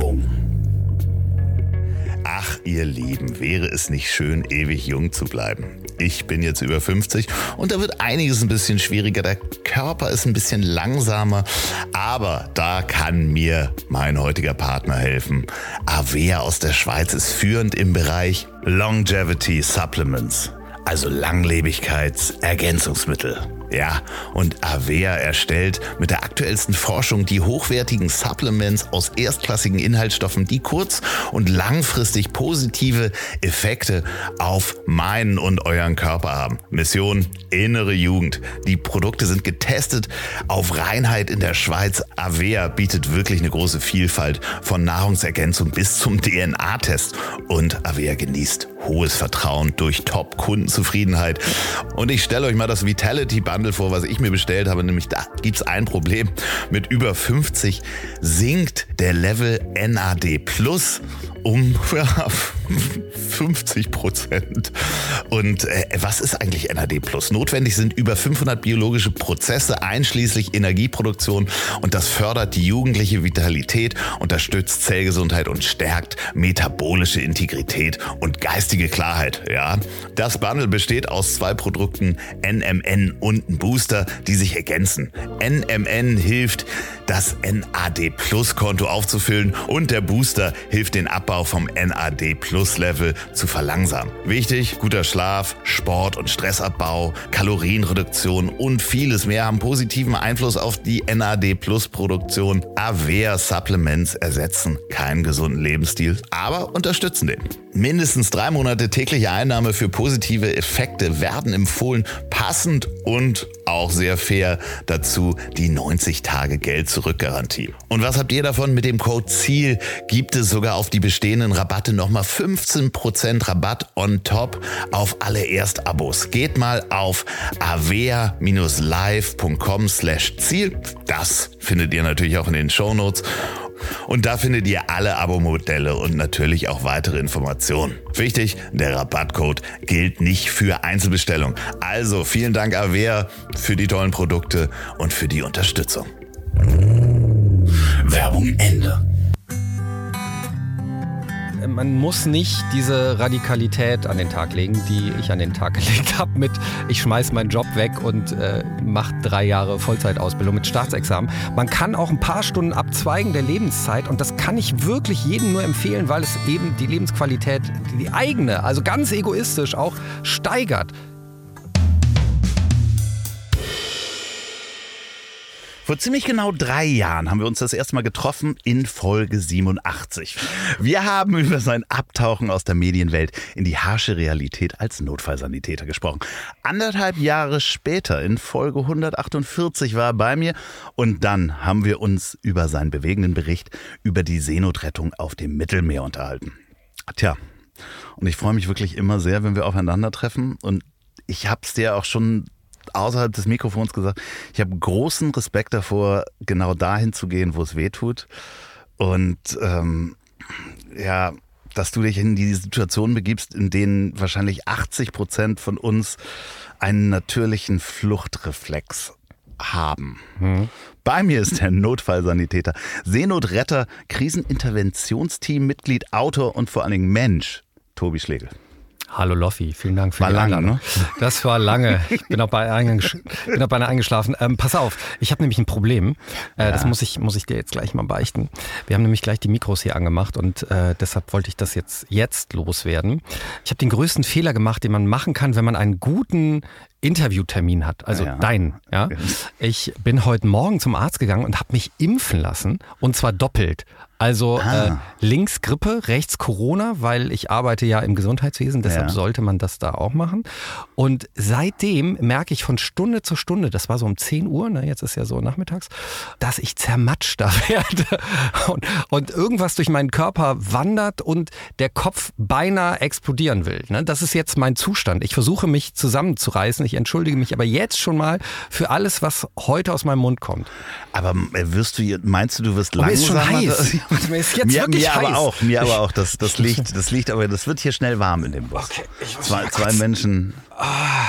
Werbung. Ach, ihr Lieben, wäre es nicht schön, ewig jung zu bleiben? Ich bin jetzt über 50 und da wird einiges ein bisschen schwieriger. Der Körper ist ein bisschen langsamer, aber da kann mir mein heutiger Partner helfen. Avea aus der Schweiz ist führend im Bereich Longevity Supplements, also Langlebigkeitsergänzungsmittel. Ja, und Avea erstellt mit der aktuellsten Forschung die hochwertigen Supplements aus erstklassigen Inhaltsstoffen, die kurz- und langfristig positive Effekte auf meinen und euren Körper haben. Mission innere Jugend. Die Produkte sind getestet auf Reinheit in der Schweiz. Avea bietet wirklich eine große Vielfalt von Nahrungsergänzung bis zum DNA-Test und Avea genießt hohes Vertrauen durch Top-Kundenzufriedenheit. Und ich stelle euch mal das Vitality Bundle vor, was ich mir bestellt habe, nämlich da gibt's ein Problem. Mit über 50 sinkt der Level NAD Plus um 50 Prozent. Und äh, was ist eigentlich NAD Plus? Notwendig sind über 500 biologische Prozesse einschließlich Energieproduktion und das fördert die jugendliche Vitalität, unterstützt Zellgesundheit und stärkt metabolische Integrität und geistige Klarheit. Ja, das Bundle besteht aus zwei Produkten NMN und ein Booster, die sich ergänzen. NMN hilft, das NAD Plus Konto aufzufüllen und der Booster hilft den Abbau vom NAD Plus Level zu verlangsamen. Wichtig, guter Schlaf, Sport und Stressabbau, Kalorienreduktion und vieles mehr haben positiven Einfluss auf die NAD Plus Produktion. Avea Supplements ersetzen keinen gesunden Lebensstil, aber unterstützen den. Mindestens drei Monate tägliche Einnahme für positive Effekte werden empfohlen, passend und auch sehr fair dazu die 90 Tage Geld zurück Garantie. Und was habt ihr davon? Mit dem Code ZIEL gibt es sogar auf die bestehenden Rabatte nochmal 15% Rabatt on top auf alle Erstabos. Geht mal auf avea-live.com slash Ziel. Das findet ihr natürlich auch in den Shownotes. Und da findet ihr alle Abo-Modelle und natürlich auch weitere Informationen. Wichtig, der Rabattcode gilt nicht für Einzelbestellung. Also vielen Dank Avea für die tollen Produkte und für die Unterstützung. Werbung Ende man muss nicht diese Radikalität an den Tag legen, die ich an den Tag gelegt habe mit ich schmeiß meinen Job weg und äh, mache drei Jahre Vollzeitausbildung mit Staatsexamen. Man kann auch ein paar Stunden abzweigen der Lebenszeit und das kann ich wirklich jedem nur empfehlen, weil es eben die Lebensqualität, die eigene, also ganz egoistisch auch steigert. Vor ziemlich genau drei Jahren haben wir uns das erste Mal getroffen in Folge 87. Wir haben über sein Abtauchen aus der Medienwelt in die harsche Realität als Notfallsanitäter gesprochen. Anderthalb Jahre später, in Folge 148, war er bei mir und dann haben wir uns über seinen bewegenden Bericht über die Seenotrettung auf dem Mittelmeer unterhalten. Tja, und ich freue mich wirklich immer sehr, wenn wir aufeinandertreffen und ich habe es dir auch schon außerhalb des Mikrofons gesagt, ich habe großen Respekt davor, genau dahin zu gehen, wo es weh tut. Und ähm, ja, dass du dich in die Situation begibst, in denen wahrscheinlich 80 Prozent von uns einen natürlichen Fluchtreflex haben. Mhm. Bei mir ist der Notfallsanitäter, Seenotretter, Kriseninterventionsteam, Mitglied, Autor und vor allen Dingen Mensch, Tobi Schlegel. Hallo Loffi, vielen Dank für war die lange, Einladung. Ne? Das war lange. Ich bin auch bei, eingesch bin auch bei einer eingeschlafen. Ähm, pass auf, ich habe nämlich ein Problem. Äh, ja. Das muss ich, muss ich dir jetzt gleich mal beichten. Wir haben nämlich gleich die Mikros hier angemacht und äh, deshalb wollte ich das jetzt, jetzt loswerden. Ich habe den größten Fehler gemacht, den man machen kann, wenn man einen guten Interviewtermin hat, also ja. dein. Ja? Ich bin heute Morgen zum Arzt gegangen und habe mich impfen lassen und zwar doppelt. Also ah. äh, links Grippe, rechts Corona, weil ich arbeite ja im Gesundheitswesen, deshalb ja. sollte man das da auch machen. Und seitdem merke ich von Stunde zu Stunde, das war so um 10 Uhr, ne, jetzt ist ja so nachmittags, dass ich zermatschter werde und, und irgendwas durch meinen Körper wandert und der Kopf beinahe explodieren will. Ne? Das ist jetzt mein Zustand. Ich versuche mich zusammenzureißen. Ich entschuldige mich aber jetzt schon mal für alles, was heute aus meinem Mund kommt. Aber äh, wirst du, meinst du, du wirst langsam... Heiß. mir ist jetzt mir, wirklich mir heiß. aber auch, mir aber auch. Das, das liegt, das liegt, aber das wird hier schnell warm in dem Bus. Okay, ich muss zwei, zwei Menschen. Ah.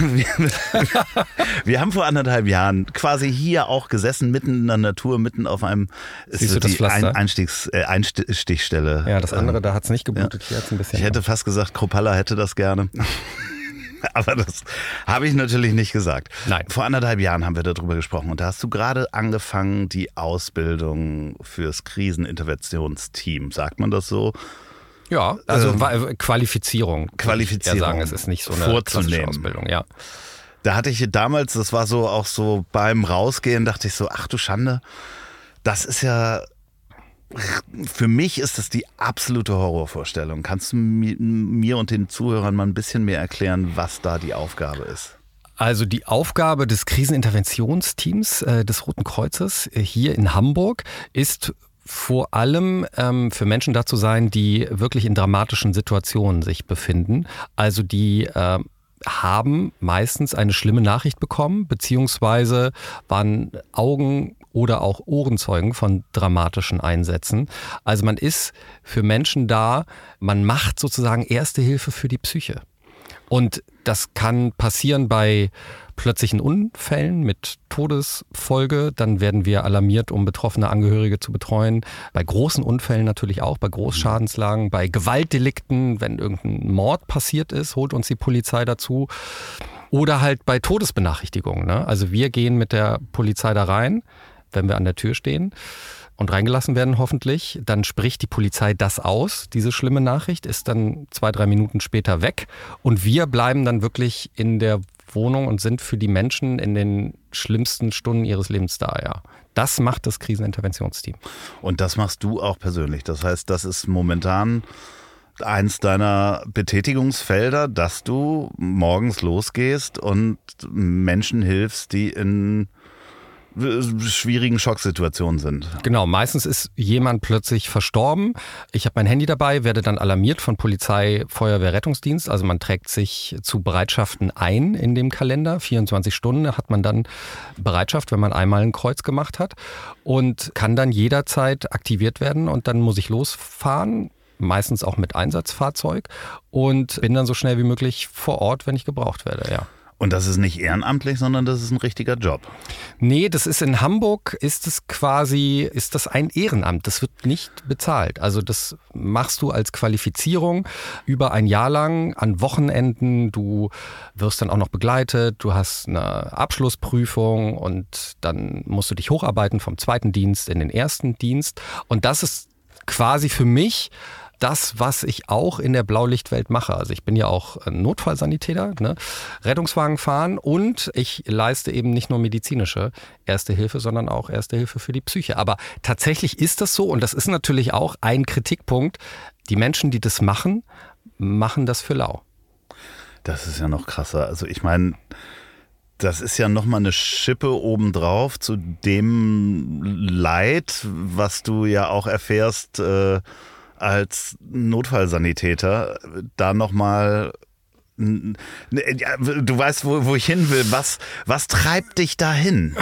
wir, wir, haben vor anderthalb Jahren quasi hier auch gesessen, mitten in der Natur, mitten auf einem Siehst du das die Ein, Einstiegs, äh, Einstichstelle. Ja, das andere, da hat es nicht geblutet, ja. hier hat's ein bisschen. Ich hätte fast gesagt, Kropalla hätte das gerne. Aber das habe ich natürlich nicht gesagt. Nein. Vor anderthalb Jahren haben wir darüber gesprochen und da hast du gerade angefangen, die Ausbildung fürs Kriseninterventionsteam. Sagt man das so? Ja, also ähm, Qualifizierung. Qualifizierung. Ich sagen, es ist nicht so eine klassische Ausbildung, ja. Da hatte ich damals, das war so auch so beim Rausgehen, dachte ich so, ach du Schande, das ist ja für mich ist das die absolute Horrorvorstellung. Kannst du mir und den Zuhörern mal ein bisschen mehr erklären, was da die Aufgabe ist? Also die Aufgabe des Kriseninterventionsteams äh, des Roten Kreuzes äh, hier in Hamburg ist vor allem ähm, für Menschen da zu sein, die wirklich in dramatischen Situationen sich befinden. Also die äh, haben meistens eine schlimme Nachricht bekommen, beziehungsweise waren Augen oder auch Ohrenzeugen von dramatischen Einsätzen. Also man ist für Menschen da, man macht sozusagen erste Hilfe für die Psyche. Und das kann passieren bei plötzlichen Unfällen mit Todesfolge. Dann werden wir alarmiert, um betroffene Angehörige zu betreuen. Bei großen Unfällen natürlich auch, bei Großschadenslagen, bei Gewaltdelikten, wenn irgendein Mord passiert ist, holt uns die Polizei dazu. Oder halt bei Todesbenachrichtigungen. Ne? Also wir gehen mit der Polizei da rein, wenn wir an der Tür stehen und reingelassen werden hoffentlich, dann spricht die Polizei das aus, diese schlimme Nachricht, ist dann zwei, drei Minuten später weg und wir bleiben dann wirklich in der Wohnung und sind für die Menschen in den schlimmsten Stunden ihres Lebens da, ja. Das macht das Kriseninterventionsteam. Und das machst du auch persönlich. Das heißt, das ist momentan eins deiner Betätigungsfelder, dass du morgens losgehst und Menschen hilfst, die in schwierigen Schocksituationen sind. Genau, meistens ist jemand plötzlich verstorben. Ich habe mein Handy dabei, werde dann alarmiert von Polizei, Feuerwehr, Rettungsdienst. Also man trägt sich zu Bereitschaften ein in dem Kalender. 24 Stunden hat man dann Bereitschaft, wenn man einmal ein Kreuz gemacht hat und kann dann jederzeit aktiviert werden und dann muss ich losfahren meistens auch mit Einsatzfahrzeug und bin dann so schnell wie möglich vor Ort, wenn ich gebraucht werde, ja. Und das ist nicht ehrenamtlich, sondern das ist ein richtiger Job. Nee, das ist in Hamburg, ist es quasi, ist das ein Ehrenamt. Das wird nicht bezahlt. Also das machst du als Qualifizierung über ein Jahr lang an Wochenenden. Du wirst dann auch noch begleitet. Du hast eine Abschlussprüfung und dann musst du dich hocharbeiten vom zweiten Dienst in den ersten Dienst. Und das ist quasi für mich das, was ich auch in der Blaulichtwelt mache. Also ich bin ja auch Notfallsanitäter, ne? Rettungswagen fahren und ich leiste eben nicht nur medizinische Erste Hilfe, sondern auch Erste Hilfe für die Psyche. Aber tatsächlich ist das so und das ist natürlich auch ein Kritikpunkt. Die Menschen, die das machen, machen das für lau. Das ist ja noch krasser. Also ich meine, das ist ja nochmal eine Schippe obendrauf zu dem Leid, was du ja auch erfährst. Äh als Notfallsanitäter da nochmal Du weißt, wo, wo ich hin will. Was, was treibt dich dahin?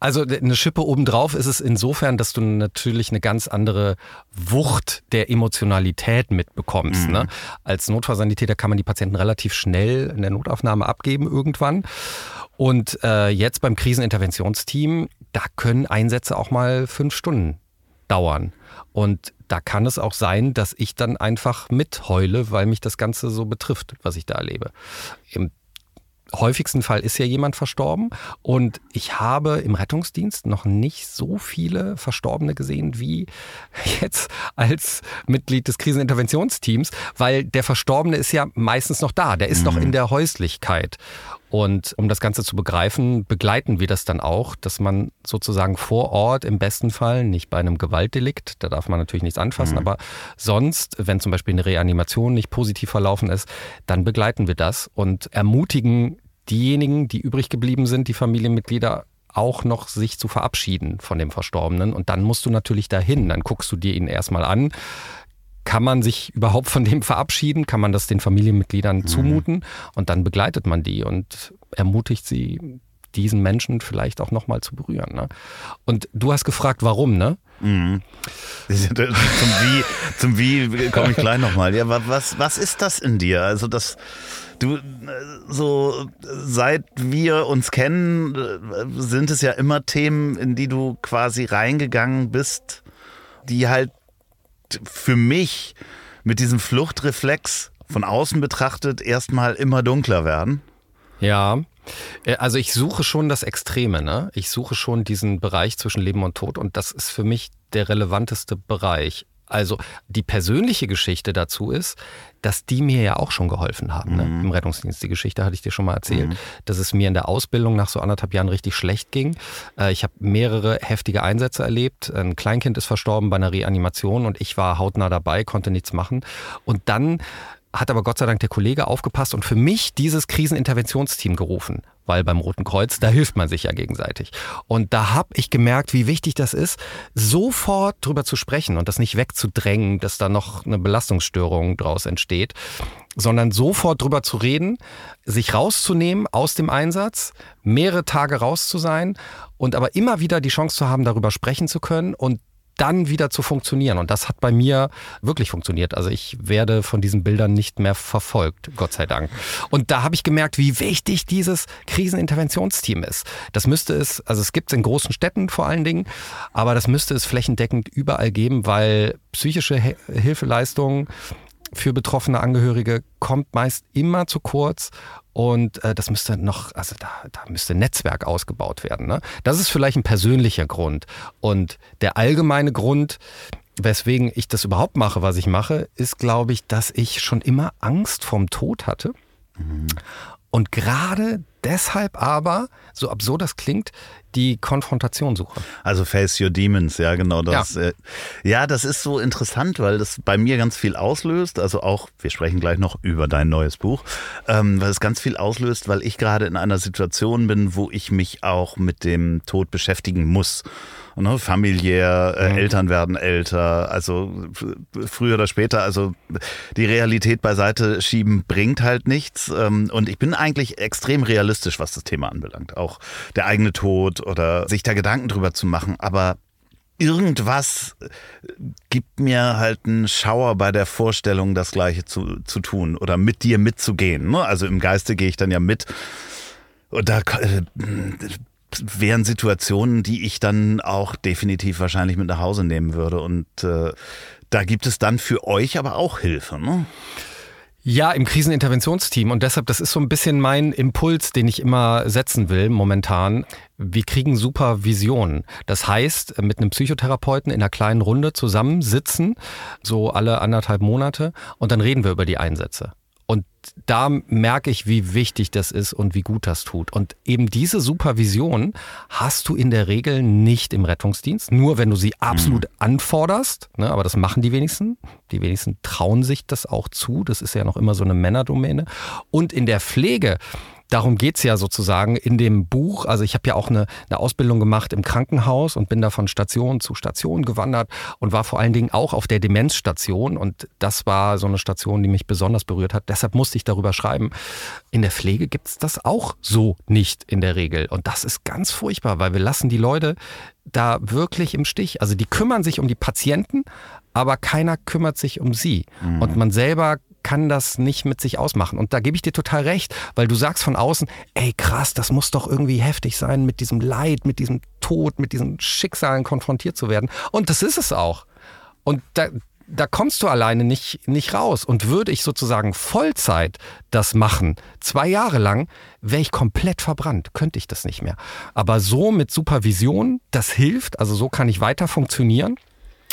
Also eine Schippe obendrauf ist es insofern, dass du natürlich eine ganz andere Wucht der Emotionalität mitbekommst. Mhm. Ne? Als Notfallsanitäter kann man die Patienten relativ schnell in der Notaufnahme abgeben irgendwann. Und äh, jetzt beim Kriseninterventionsteam, da können Einsätze auch mal fünf Stunden dauern. Und da kann es auch sein, dass ich dann einfach mitheule, weil mich das Ganze so betrifft, was ich da erlebe. Im häufigsten Fall ist ja jemand verstorben und ich habe im Rettungsdienst noch nicht so viele Verstorbene gesehen wie jetzt als Mitglied des Kriseninterventionsteams, weil der Verstorbene ist ja meistens noch da, der ist mhm. noch in der Häuslichkeit. Und um das Ganze zu begreifen, begleiten wir das dann auch, dass man sozusagen vor Ort im besten Fall, nicht bei einem Gewaltdelikt, da darf man natürlich nichts anfassen, mhm. aber sonst, wenn zum Beispiel eine Reanimation nicht positiv verlaufen ist, dann begleiten wir das und ermutigen diejenigen, die übrig geblieben sind, die Familienmitglieder, auch noch sich zu verabschieden von dem Verstorbenen. Und dann musst du natürlich dahin. Dann guckst du dir ihn erstmal an. Kann man sich überhaupt von dem verabschieden? Kann man das den Familienmitgliedern mhm. zumuten? Und dann begleitet man die und ermutigt sie, diesen Menschen vielleicht auch nochmal zu berühren. Ne? Und du hast gefragt, warum, ne? Mhm. zum Wie, zum Wie komme ich gleich nochmal. Ja, was, was ist das in dir? Also das Du, äh, so seit wir uns kennen, äh, sind es ja immer Themen, in die du quasi reingegangen bist, die halt für mich mit diesem Fluchtreflex von außen betrachtet erstmal immer dunkler werden. Ja. Äh, also ich suche schon das Extreme, ne? Ich suche schon diesen Bereich zwischen Leben und Tod und das ist für mich der relevanteste Bereich. Also die persönliche Geschichte dazu ist, dass die mir ja auch schon geholfen haben ne? mhm. im Rettungsdienst. Die Geschichte hatte ich dir schon mal erzählt, mhm. dass es mir in der Ausbildung nach so anderthalb Jahren richtig schlecht ging. Äh, ich habe mehrere heftige Einsätze erlebt. Ein Kleinkind ist verstorben bei einer Reanimation und ich war hautnah dabei, konnte nichts machen. Und dann hat aber Gott sei Dank der Kollege aufgepasst und für mich dieses Kriseninterventionsteam gerufen, weil beim Roten Kreuz, da hilft man sich ja gegenseitig. Und da habe ich gemerkt, wie wichtig das ist, sofort drüber zu sprechen und das nicht wegzudrängen, dass da noch eine Belastungsstörung draus entsteht, sondern sofort drüber zu reden, sich rauszunehmen aus dem Einsatz, mehrere Tage raus zu sein und aber immer wieder die Chance zu haben, darüber sprechen zu können und dann wieder zu funktionieren. Und das hat bei mir wirklich funktioniert. Also ich werde von diesen Bildern nicht mehr verfolgt, Gott sei Dank. Und da habe ich gemerkt, wie wichtig dieses Kriseninterventionsteam ist. Das müsste es, also es gibt es in großen Städten vor allen Dingen, aber das müsste es flächendeckend überall geben, weil psychische Hilfeleistungen für betroffene Angehörige kommt meist immer zu kurz und äh, das müsste noch, also da, da müsste Netzwerk ausgebaut werden. Ne? Das ist vielleicht ein persönlicher Grund. Und der allgemeine Grund, weswegen ich das überhaupt mache, was ich mache, ist, glaube ich, dass ich schon immer Angst vom Tod hatte. Mhm. Und gerade deshalb aber, so absurd das klingt, die Konfrontation suche. Also Face Your Demons, ja genau das. Ja. Äh, ja, das ist so interessant, weil das bei mir ganz viel auslöst. Also auch, wir sprechen gleich noch über dein neues Buch, ähm, weil es ganz viel auslöst, weil ich gerade in einer Situation bin, wo ich mich auch mit dem Tod beschäftigen muss ne, familiär, äh, mhm. Eltern werden älter, also früher oder später, also die Realität beiseite schieben bringt halt nichts. Ähm, und ich bin eigentlich extrem realistisch, was das Thema anbelangt. Auch der eigene Tod oder sich da Gedanken drüber zu machen. Aber irgendwas gibt mir halt einen Schauer bei der Vorstellung, das Gleiche zu, zu tun oder mit dir mitzugehen. Ne? Also im Geiste gehe ich dann ja mit. Und da äh, wären Situationen, die ich dann auch definitiv wahrscheinlich mit nach Hause nehmen würde. Und äh, da gibt es dann für euch aber auch Hilfe. Ne? Ja, im Kriseninterventionsteam. Und deshalb, das ist so ein bisschen mein Impuls, den ich immer setzen will momentan. Wir kriegen Supervision. Das heißt, mit einem Psychotherapeuten in einer kleinen Runde zusammensitzen, so alle anderthalb Monate, und dann reden wir über die Einsätze. Und da merke ich, wie wichtig das ist und wie gut das tut. Und eben diese Supervision hast du in der Regel nicht im Rettungsdienst, nur wenn du sie absolut mhm. anforderst. Ne, aber das machen die wenigsten. Die wenigsten trauen sich das auch zu. Das ist ja noch immer so eine Männerdomäne. Und in der Pflege darum geht's ja sozusagen in dem Buch. Also ich habe ja auch eine, eine Ausbildung gemacht im Krankenhaus und bin da von Station zu Station gewandert und war vor allen Dingen auch auf der Demenzstation. Und das war so eine Station, die mich besonders berührt hat. Deshalb musste ich darüber schreiben. In der Pflege gibt's das auch so nicht in der Regel. Und das ist ganz furchtbar, weil wir lassen die Leute da wirklich im Stich. Also die kümmern sich um die Patienten, aber keiner kümmert sich um sie. Mhm. Und man selber kann das nicht mit sich ausmachen. Und da gebe ich dir total recht, weil du sagst von außen, ey krass, das muss doch irgendwie heftig sein, mit diesem Leid, mit diesem Tod, mit diesen Schicksalen konfrontiert zu werden. Und das ist es auch. Und da, da kommst du alleine nicht, nicht raus. Und würde ich sozusagen Vollzeit das machen, zwei Jahre lang, wäre ich komplett verbrannt, könnte ich das nicht mehr. Aber so mit Supervision, das hilft, also so kann ich weiter funktionieren.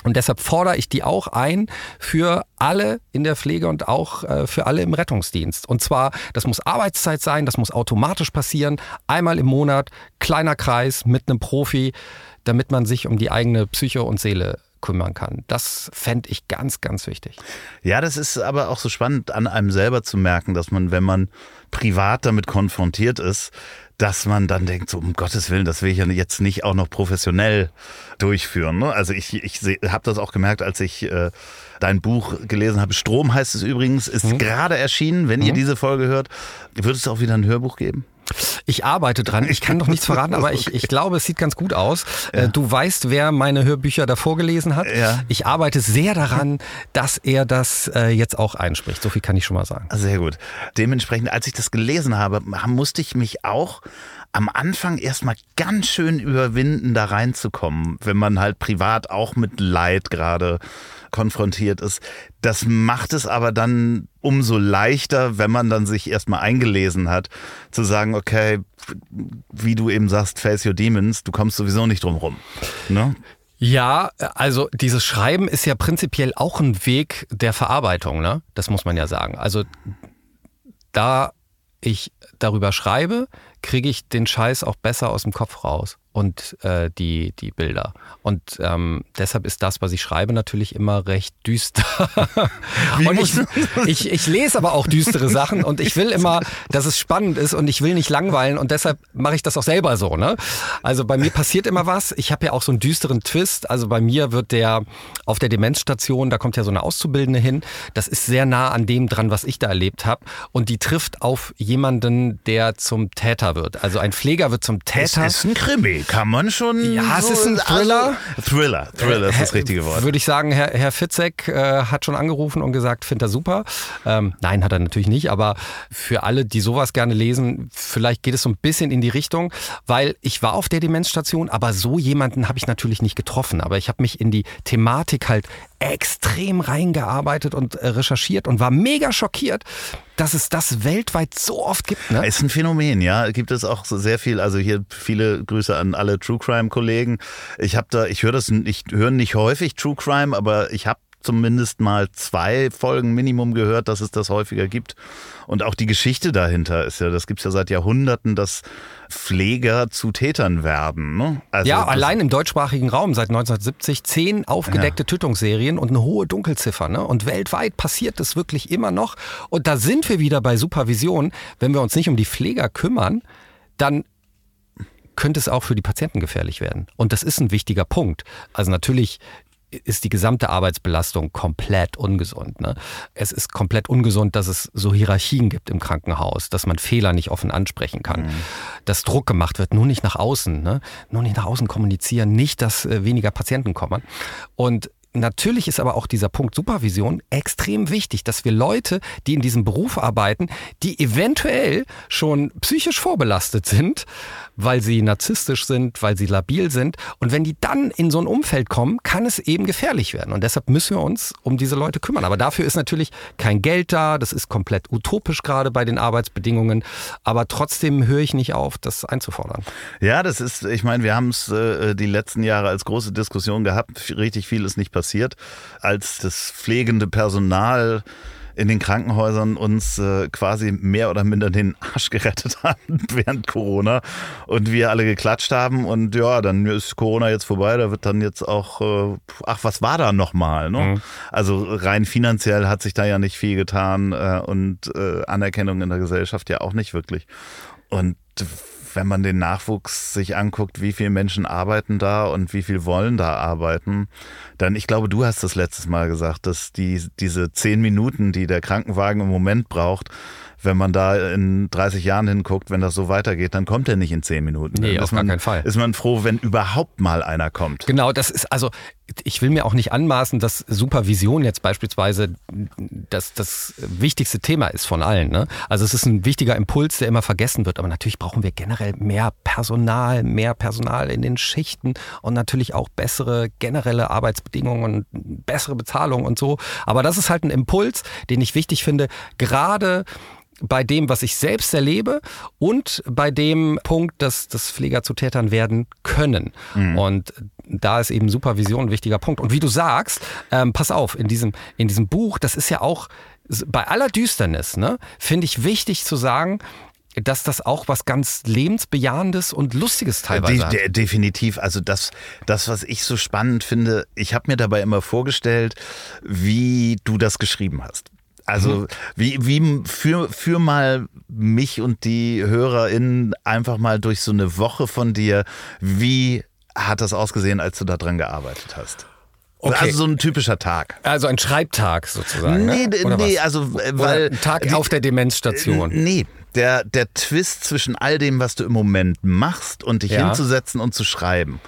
Und deshalb fordere ich die auch ein für alle in der Pflege und auch äh, für alle im Rettungsdienst. Und zwar, das muss Arbeitszeit sein, das muss automatisch passieren, einmal im Monat, kleiner Kreis mit einem Profi, damit man sich um die eigene Psyche und Seele kümmern kann. Das fände ich ganz, ganz wichtig. Ja, das ist aber auch so spannend an einem selber zu merken, dass man, wenn man privat damit konfrontiert ist, dass man dann denkt, so um Gottes Willen, das will ich ja jetzt nicht auch noch professionell durchführen. Ne? Also ich, ich habe das auch gemerkt, als ich äh, dein Buch gelesen habe. Strom heißt es übrigens, ist mhm. gerade erschienen. Wenn mhm. ihr diese Folge hört, wird es auch wieder ein Hörbuch geben? Ich arbeite dran. Ich kann noch nichts verraten, aber ich, ich glaube, es sieht ganz gut aus. Äh, ja. Du weißt, wer meine Hörbücher davor gelesen hat. Ja. Ich arbeite sehr daran, dass er das äh, jetzt auch einspricht. So viel kann ich schon mal sagen. Sehr gut. Dementsprechend, als ich das gelesen habe, musste ich mich auch am Anfang erstmal ganz schön überwinden, da reinzukommen, wenn man halt privat auch mit Leid gerade konfrontiert ist. Das macht es aber dann umso leichter, wenn man dann sich erstmal eingelesen hat, zu sagen, okay, wie du eben sagst, face your demons, du kommst sowieso nicht drum rum. Ne? Ja, also dieses Schreiben ist ja prinzipiell auch ein Weg der Verarbeitung, ne? Das muss man ja sagen. Also da ich darüber schreibe, kriege ich den Scheiß auch besser aus dem Kopf raus und äh, die, die Bilder. Und ähm, deshalb ist das, was ich schreibe, natürlich immer recht düster. und ich, ich, ich lese aber auch düstere Sachen und ich will immer, dass es spannend ist und ich will nicht langweilen und deshalb mache ich das auch selber so. Ne? Also bei mir passiert immer was. Ich habe ja auch so einen düsteren Twist. Also bei mir wird der auf der Demenzstation, da kommt ja so eine Auszubildende hin. Das ist sehr nah an dem dran, was ich da erlebt habe. Und die trifft auf jemanden, der zum Täter wird. Also ein Pfleger wird zum Täter. Es ist ein Krimi kann man schon. Ja, so, es ist ein Thriller. Also, Thriller, Thriller ist das richtige Wort. Würde ich sagen, Herr, Herr Fitzek äh, hat schon angerufen und gesagt, findet er super. Ähm, nein, hat er natürlich nicht, aber für alle, die sowas gerne lesen, vielleicht geht es so ein bisschen in die Richtung, weil ich war auf der Demenzstation, aber so jemanden habe ich natürlich nicht getroffen. Aber ich habe mich in die Thematik halt extrem reingearbeitet und äh, recherchiert und war mega schockiert, dass es das weltweit so oft gibt. Ne? Ist ein Phänomen, ja. Gibt es auch sehr viel. Also hier viele Grüße an alle True Crime Kollegen. Ich habe da, ich höre das, ich höre nicht häufig True Crime, aber ich habe zumindest mal zwei Folgen Minimum gehört, dass es das häufiger gibt. Und auch die Geschichte dahinter ist ja, das gibt es ja seit Jahrhunderten, dass Pfleger zu Tätern werden. Ne? Also ja, allein im deutschsprachigen Raum seit 1970 zehn aufgedeckte ja. Tötungsserien und eine hohe Dunkelziffer. Ne? Und weltweit passiert das wirklich immer noch. Und da sind wir wieder bei Supervision. Wenn wir uns nicht um die Pfleger kümmern, dann könnte es auch für die Patienten gefährlich werden. Und das ist ein wichtiger Punkt. Also natürlich ist die gesamte Arbeitsbelastung komplett ungesund. Ne? Es ist komplett ungesund, dass es so Hierarchien gibt im Krankenhaus, dass man Fehler nicht offen ansprechen kann, mhm. dass Druck gemacht wird, nur nicht nach außen, ne? nur nicht nach außen kommunizieren, nicht, dass äh, weniger Patienten kommen. Und Natürlich ist aber auch dieser Punkt Supervision extrem wichtig, dass wir Leute, die in diesem Beruf arbeiten, die eventuell schon psychisch vorbelastet sind, weil sie narzisstisch sind, weil sie labil sind. Und wenn die dann in so ein Umfeld kommen, kann es eben gefährlich werden. Und deshalb müssen wir uns um diese Leute kümmern. Aber dafür ist natürlich kein Geld da. Das ist komplett utopisch gerade bei den Arbeitsbedingungen. Aber trotzdem höre ich nicht auf, das einzufordern. Ja, das ist, ich meine, wir haben es äh, die letzten Jahre als große Diskussion gehabt. Richtig viel ist nicht passiert. Als das pflegende Personal in den Krankenhäusern uns äh, quasi mehr oder minder den Arsch gerettet haben während Corona und wir alle geklatscht haben und ja, dann ist Corona jetzt vorbei, da wird dann jetzt auch, äh, ach, was war da nochmal? Ne? Mhm. Also rein finanziell hat sich da ja nicht viel getan äh, und äh, Anerkennung in der Gesellschaft ja auch nicht wirklich. Und wenn man den Nachwuchs sich anguckt, wie viele Menschen arbeiten da und wie viel wollen da arbeiten, dann, ich glaube, du hast das letztes Mal gesagt, dass die, diese zehn Minuten, die der Krankenwagen im Moment braucht, wenn man da in 30 Jahren hinguckt, wenn das so weitergeht, dann kommt er nicht in 10 Minuten. Nee, auf man, gar keinen Fall. Ist man froh, wenn überhaupt mal einer kommt. Genau, das ist also, ich will mir auch nicht anmaßen, dass Supervision jetzt beispielsweise das, das wichtigste Thema ist von allen. Ne? Also es ist ein wichtiger Impuls, der immer vergessen wird. Aber natürlich brauchen wir generell mehr Personal, mehr Personal in den Schichten und natürlich auch bessere generelle Arbeitsbedingungen und bessere Bezahlung und so. Aber das ist halt ein Impuls, den ich wichtig finde, gerade bei dem, was ich selbst erlebe und bei dem Punkt, dass, dass Pfleger zu Tätern werden können. Mhm. Und da ist eben Supervision ein wichtiger Punkt. Und wie du sagst, ähm, pass auf, in diesem, in diesem Buch, das ist ja auch bei aller Düsternis, ne, finde ich wichtig zu sagen, dass das auch was ganz lebensbejahendes und lustiges teilweise de, de, hat. Definitiv. Also das, das, was ich so spannend finde, ich habe mir dabei immer vorgestellt, wie du das geschrieben hast. Also mhm. wie, wie für, für mal mich und die HörerInnen einfach mal durch so eine Woche von dir, wie hat das ausgesehen, als du da dran gearbeitet hast? Okay. Also so ein typischer Tag. Also ein Schreibtag sozusagen. Nee, ne? nee, also weil. Oder ein Tag die, auf der Demenzstation. Nee, der, der Twist zwischen all dem, was du im Moment machst und dich ja. hinzusetzen und zu schreiben.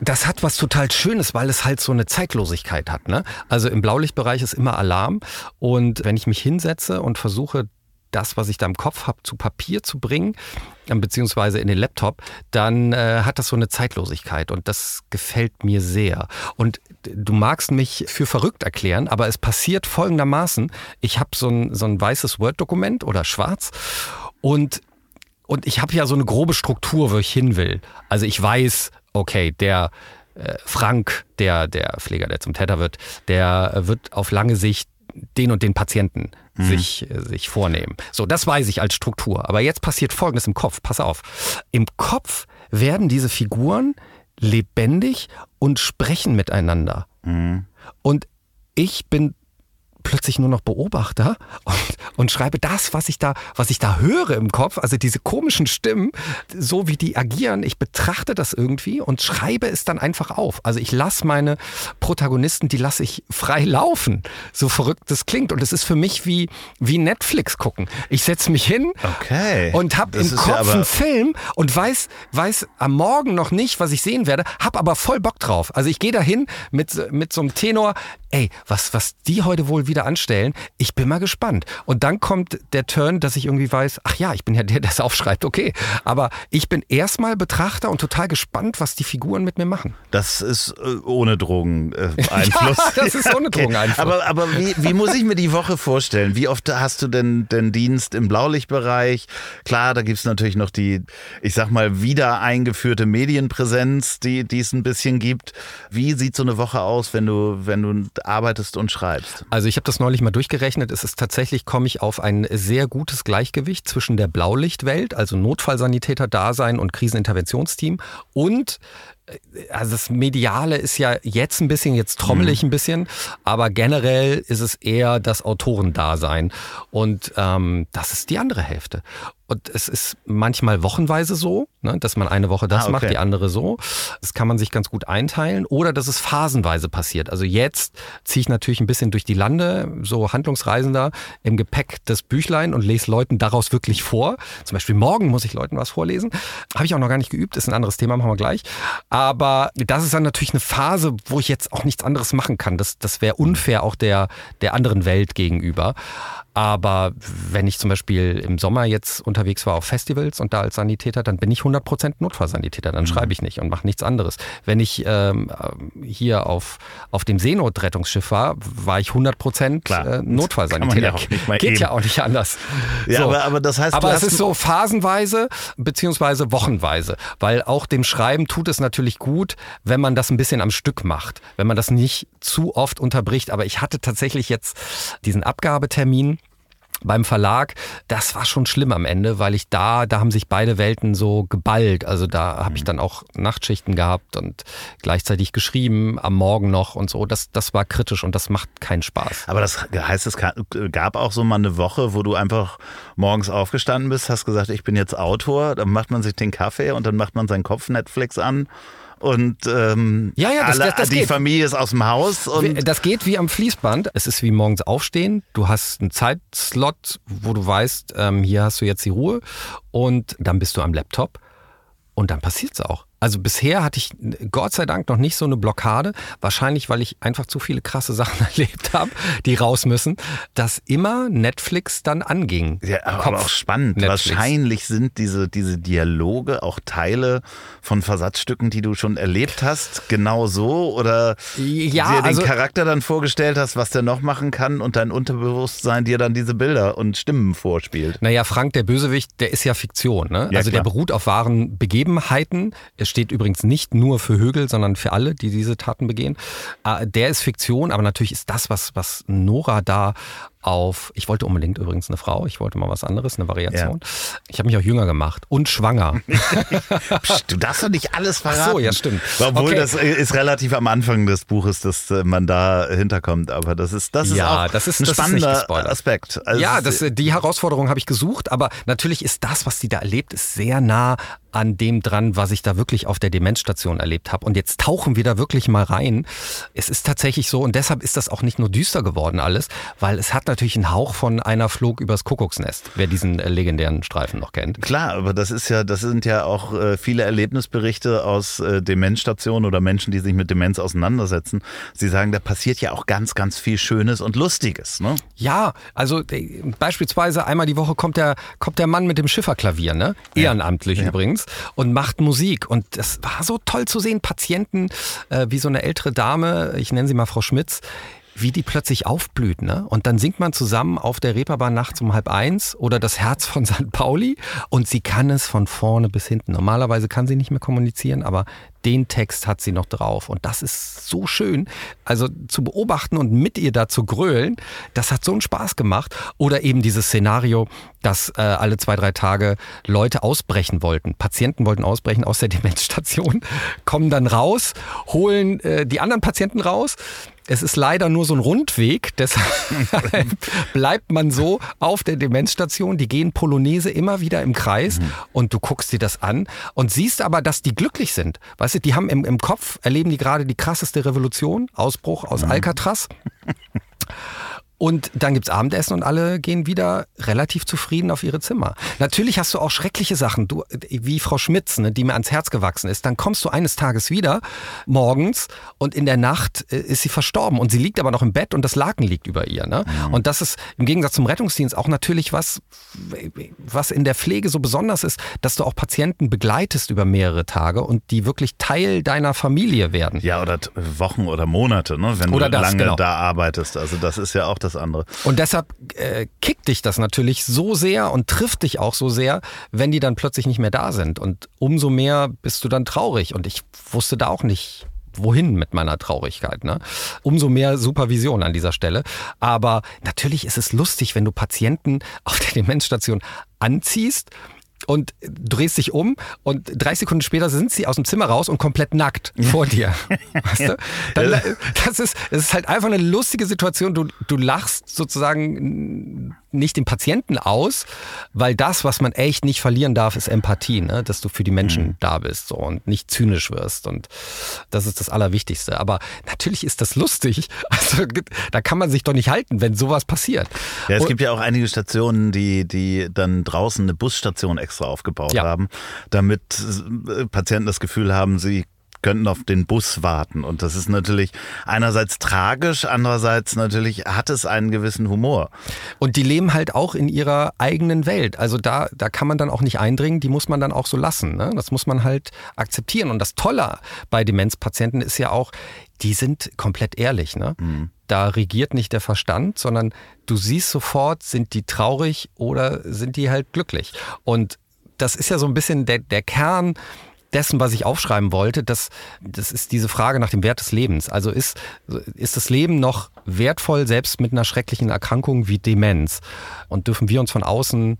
Das hat was total Schönes, weil es halt so eine Zeitlosigkeit hat. Ne? Also im Blaulichtbereich ist immer Alarm und wenn ich mich hinsetze und versuche, das, was ich da im Kopf habe, zu Papier zu bringen, ähm, beziehungsweise in den Laptop, dann äh, hat das so eine Zeitlosigkeit und das gefällt mir sehr. Und du magst mich für verrückt erklären, aber es passiert folgendermaßen. Ich habe so ein, so ein weißes Word-Dokument oder schwarz und und ich habe ja so eine grobe Struktur, wo ich hin will. Also ich weiß, okay, der äh, Frank, der, der Pfleger, der zum Täter wird, der wird auf lange Sicht den und den Patienten mhm. sich, äh, sich vornehmen. So, das weiß ich als Struktur. Aber jetzt passiert Folgendes im Kopf. Pass auf. Im Kopf werden diese Figuren lebendig und sprechen miteinander. Mhm. Und ich bin plötzlich nur noch Beobachter und, und schreibe das, was ich da, was ich da höre im Kopf, also diese komischen Stimmen, so wie die agieren. Ich betrachte das irgendwie und schreibe es dann einfach auf. Also ich lasse meine Protagonisten, die lasse ich frei laufen. So verrückt das klingt. Und es ist für mich wie, wie Netflix gucken. Ich setze mich hin okay. und habe im Kopf ja einen Film und weiß, weiß am Morgen noch nicht, was ich sehen werde, habe aber voll Bock drauf. Also ich gehe dahin mit, mit so einem Tenor, ey, was, was die heute wohl wieder anstellen, ich bin mal gespannt. Und dann kommt der Turn, dass ich irgendwie weiß, ach ja, ich bin ja der, der es aufschreibt, okay. Aber ich bin erstmal Betrachter und total gespannt, was die Figuren mit mir machen. Das ist äh, ohne Drogeneinfluss. ja, das ist ohne Drogeneinfluss. aber aber wie, wie muss ich mir die Woche vorstellen? Wie oft hast du denn den Dienst im Blaulichtbereich? Klar, da gibt es natürlich noch die, ich sag mal, wieder eingeführte Medienpräsenz, die, die es ein bisschen gibt. Wie sieht so eine Woche aus, wenn du, wenn du arbeitest und schreibst? Also ich habe das neulich mal durchgerechnet. Es ist tatsächlich, komme ich auf ein sehr gutes Gleichgewicht zwischen der Blaulichtwelt, also Notfallsanitäter-Dasein und Kriseninterventionsteam und äh, also das Mediale ist ja jetzt ein bisschen, jetzt trommel ich mhm. ein bisschen, aber generell ist es eher das Autorendasein. Und ähm, das ist die andere Hälfte. Und es ist manchmal wochenweise so, ne, dass man eine Woche das ah, okay. macht, die andere so. Das kann man sich ganz gut einteilen. Oder dass es phasenweise passiert. Also jetzt ziehe ich natürlich ein bisschen durch die Lande, so Handlungsreisender im Gepäck das Büchlein und lese Leuten daraus wirklich vor. Zum Beispiel morgen muss ich Leuten was vorlesen. Habe ich auch noch gar nicht geübt, ist ein anderes Thema, machen wir gleich. Aber das ist dann natürlich eine Phase, wo ich jetzt auch nichts anderes machen kann. Das, das wäre unfair auch der, der anderen Welt gegenüber. Aber wenn ich zum Beispiel im Sommer jetzt unterwegs war auf Festivals und da als Sanitäter, dann bin ich 100% Notfallsanitäter, dann mhm. schreibe ich nicht und mache nichts anderes. Wenn ich ähm, hier auf, auf dem Seenotrettungsschiff war, war ich 100% Klar, äh, Notfallsanitäter. Ja Geht eben. ja auch nicht anders. Ja, so. aber, aber das heißt, aber es ist so phasenweise beziehungsweise wochenweise, weil auch dem Schreiben tut es natürlich gut, wenn man das ein bisschen am Stück macht, wenn man das nicht zu oft unterbricht. Aber ich hatte tatsächlich jetzt diesen Abgabetermin beim Verlag, das war schon schlimm am Ende, weil ich da, da haben sich beide Welten so geballt. Also da habe ich mhm. dann auch Nachtschichten gehabt und gleichzeitig geschrieben, am Morgen noch und so. Das, das war kritisch und das macht keinen Spaß. Aber das heißt, es gab auch so mal eine Woche, wo du einfach morgens aufgestanden bist, hast gesagt, ich bin jetzt Autor, dann macht man sich den Kaffee und dann macht man seinen Kopf Netflix an und ähm, ja, ja, das, alle, das, das die geht. Familie ist aus dem Haus. Und das geht wie am Fließband. Es ist wie morgens aufstehen. Du hast einen Zeitslot, wo du weißt, ähm, hier hast du jetzt die Ruhe und dann bist du am Laptop und dann passiert es auch. Also bisher hatte ich Gott sei Dank noch nicht so eine Blockade, wahrscheinlich weil ich einfach zu viele krasse Sachen erlebt habe, die raus müssen, dass immer Netflix dann anging. Ja, aber auch spannend. Netflix. Wahrscheinlich sind diese, diese Dialoge auch Teile von Versatzstücken, die du schon erlebt hast, genau so oder ja, dir den also, Charakter dann vorgestellt hast, was der noch machen kann und dein Unterbewusstsein dir dann diese Bilder und Stimmen vorspielt. Naja, Frank, der Bösewicht, der ist ja Fiktion. Ne? Ja, also klar. der beruht auf wahren Begebenheiten. Es steht übrigens nicht nur für Högel, sondern für alle, die diese Taten begehen. Äh, der ist Fiktion, aber natürlich ist das, was, was Nora da auf, ich wollte unbedingt übrigens eine Frau, ich wollte mal was anderes, eine Variation. Ja. Ich habe mich auch jünger gemacht und schwanger. Psst, du darfst doch nicht alles verraten. Ach so, ja, stimmt. Obwohl okay. das ist relativ am Anfang des Buches, dass äh, man da hinterkommt, aber das ist, das ist ja, auch das ist, ein das spannender ist Aspekt. Also ja, das, die Herausforderung habe ich gesucht, aber natürlich ist das, was sie da erlebt, ist sehr nah an dem dran, was ich da wirklich auf der Demenzstation erlebt habe. Und jetzt tauchen wir da wirklich mal rein. Es ist tatsächlich so, und deshalb ist das auch nicht nur düster geworden alles, weil es hat natürlich einen Hauch von einer Flog übers Kuckucksnest, wer diesen äh, legendären Streifen noch kennt. Klar, aber das ist ja, das sind ja auch äh, viele Erlebnisberichte aus äh, Demenzstationen oder Menschen, die sich mit Demenz auseinandersetzen. Sie sagen, da passiert ja auch ganz, ganz viel Schönes und Lustiges. Ne? Ja, also äh, beispielsweise einmal die Woche kommt der, kommt der Mann mit dem Schifferklavier, ne? Ehrenamtlich ja. übrigens, und macht Musik. Und das war so toll zu sehen, Patienten, äh, wie so eine ältere Dame, ich nenne sie mal Frau Schmitz, wie die plötzlich aufblüht. Ne? Und dann singt man zusammen auf der Reeperbahn nachts um halb eins oder das Herz von St. Pauli und sie kann es von vorne bis hinten. Normalerweise kann sie nicht mehr kommunizieren, aber den Text hat sie noch drauf. Und das ist so schön. Also zu beobachten und mit ihr da zu grölen, das hat so einen Spaß gemacht. Oder eben dieses Szenario, dass äh, alle zwei, drei Tage Leute ausbrechen wollten. Patienten wollten ausbrechen aus der Demenzstation, kommen dann raus, holen äh, die anderen Patienten raus. Es ist leider nur so ein Rundweg, deshalb bleibt man so auf der Demenzstation. Die gehen Polonaise immer wieder im Kreis mhm. und du guckst dir das an und siehst aber, dass die glücklich sind. Weißt du, die haben im, im Kopf, erleben die gerade die krasseste Revolution, Ausbruch aus mhm. Alcatraz. Und dann gibt's Abendessen und alle gehen wieder relativ zufrieden auf ihre Zimmer. Natürlich hast du auch schreckliche Sachen, du, wie Frau Schmitz, ne, die mir ans Herz gewachsen ist. Dann kommst du eines Tages wieder, morgens, und in der Nacht äh, ist sie verstorben. Und sie liegt aber noch im Bett und das Laken liegt über ihr. Ne? Mhm. Und das ist im Gegensatz zum Rettungsdienst auch natürlich was, was in der Pflege so besonders ist, dass du auch Patienten begleitest über mehrere Tage und die wirklich Teil deiner Familie werden. Ja, oder Wochen oder Monate, ne, wenn oder du das, lange genau. da arbeitest. Also das ist ja auch das das andere. Und deshalb äh, kickt dich das natürlich so sehr und trifft dich auch so sehr, wenn die dann plötzlich nicht mehr da sind. Und umso mehr bist du dann traurig. Und ich wusste da auch nicht, wohin mit meiner Traurigkeit. Ne? Umso mehr Supervision an dieser Stelle. Aber natürlich ist es lustig, wenn du Patienten auf der Demenzstation anziehst und drehst dich um und drei Sekunden später sind sie aus dem Zimmer raus und komplett nackt vor dir. Weißt du? Dann, das, ist, das ist halt einfach eine lustige Situation. Du, du lachst sozusagen nicht den Patienten aus, weil das, was man echt nicht verlieren darf, ist Empathie, ne? dass du für die Menschen mhm. da bist so, und nicht zynisch wirst. Und das ist das Allerwichtigste. Aber natürlich ist das lustig. Also da kann man sich doch nicht halten, wenn sowas passiert. Ja, es und, gibt ja auch einige Stationen, die, die dann draußen eine Busstation extra aufgebaut ja. haben, damit äh, Patienten das Gefühl haben, sie könnten auf den Bus warten. Und das ist natürlich einerseits tragisch, andererseits natürlich hat es einen gewissen Humor. Und die leben halt auch in ihrer eigenen Welt. Also da, da kann man dann auch nicht eindringen, die muss man dann auch so lassen. Ne? Das muss man halt akzeptieren. Und das Tolle bei Demenzpatienten ist ja auch, die sind komplett ehrlich. Ne? Mhm. Da regiert nicht der Verstand, sondern du siehst sofort, sind die traurig oder sind die halt glücklich. Und das ist ja so ein bisschen der, der Kern dessen, was ich aufschreiben wollte, das, das ist diese Frage nach dem Wert des Lebens. Also ist, ist das Leben noch wertvoll, selbst mit einer schrecklichen Erkrankung wie Demenz? Und dürfen wir uns von außen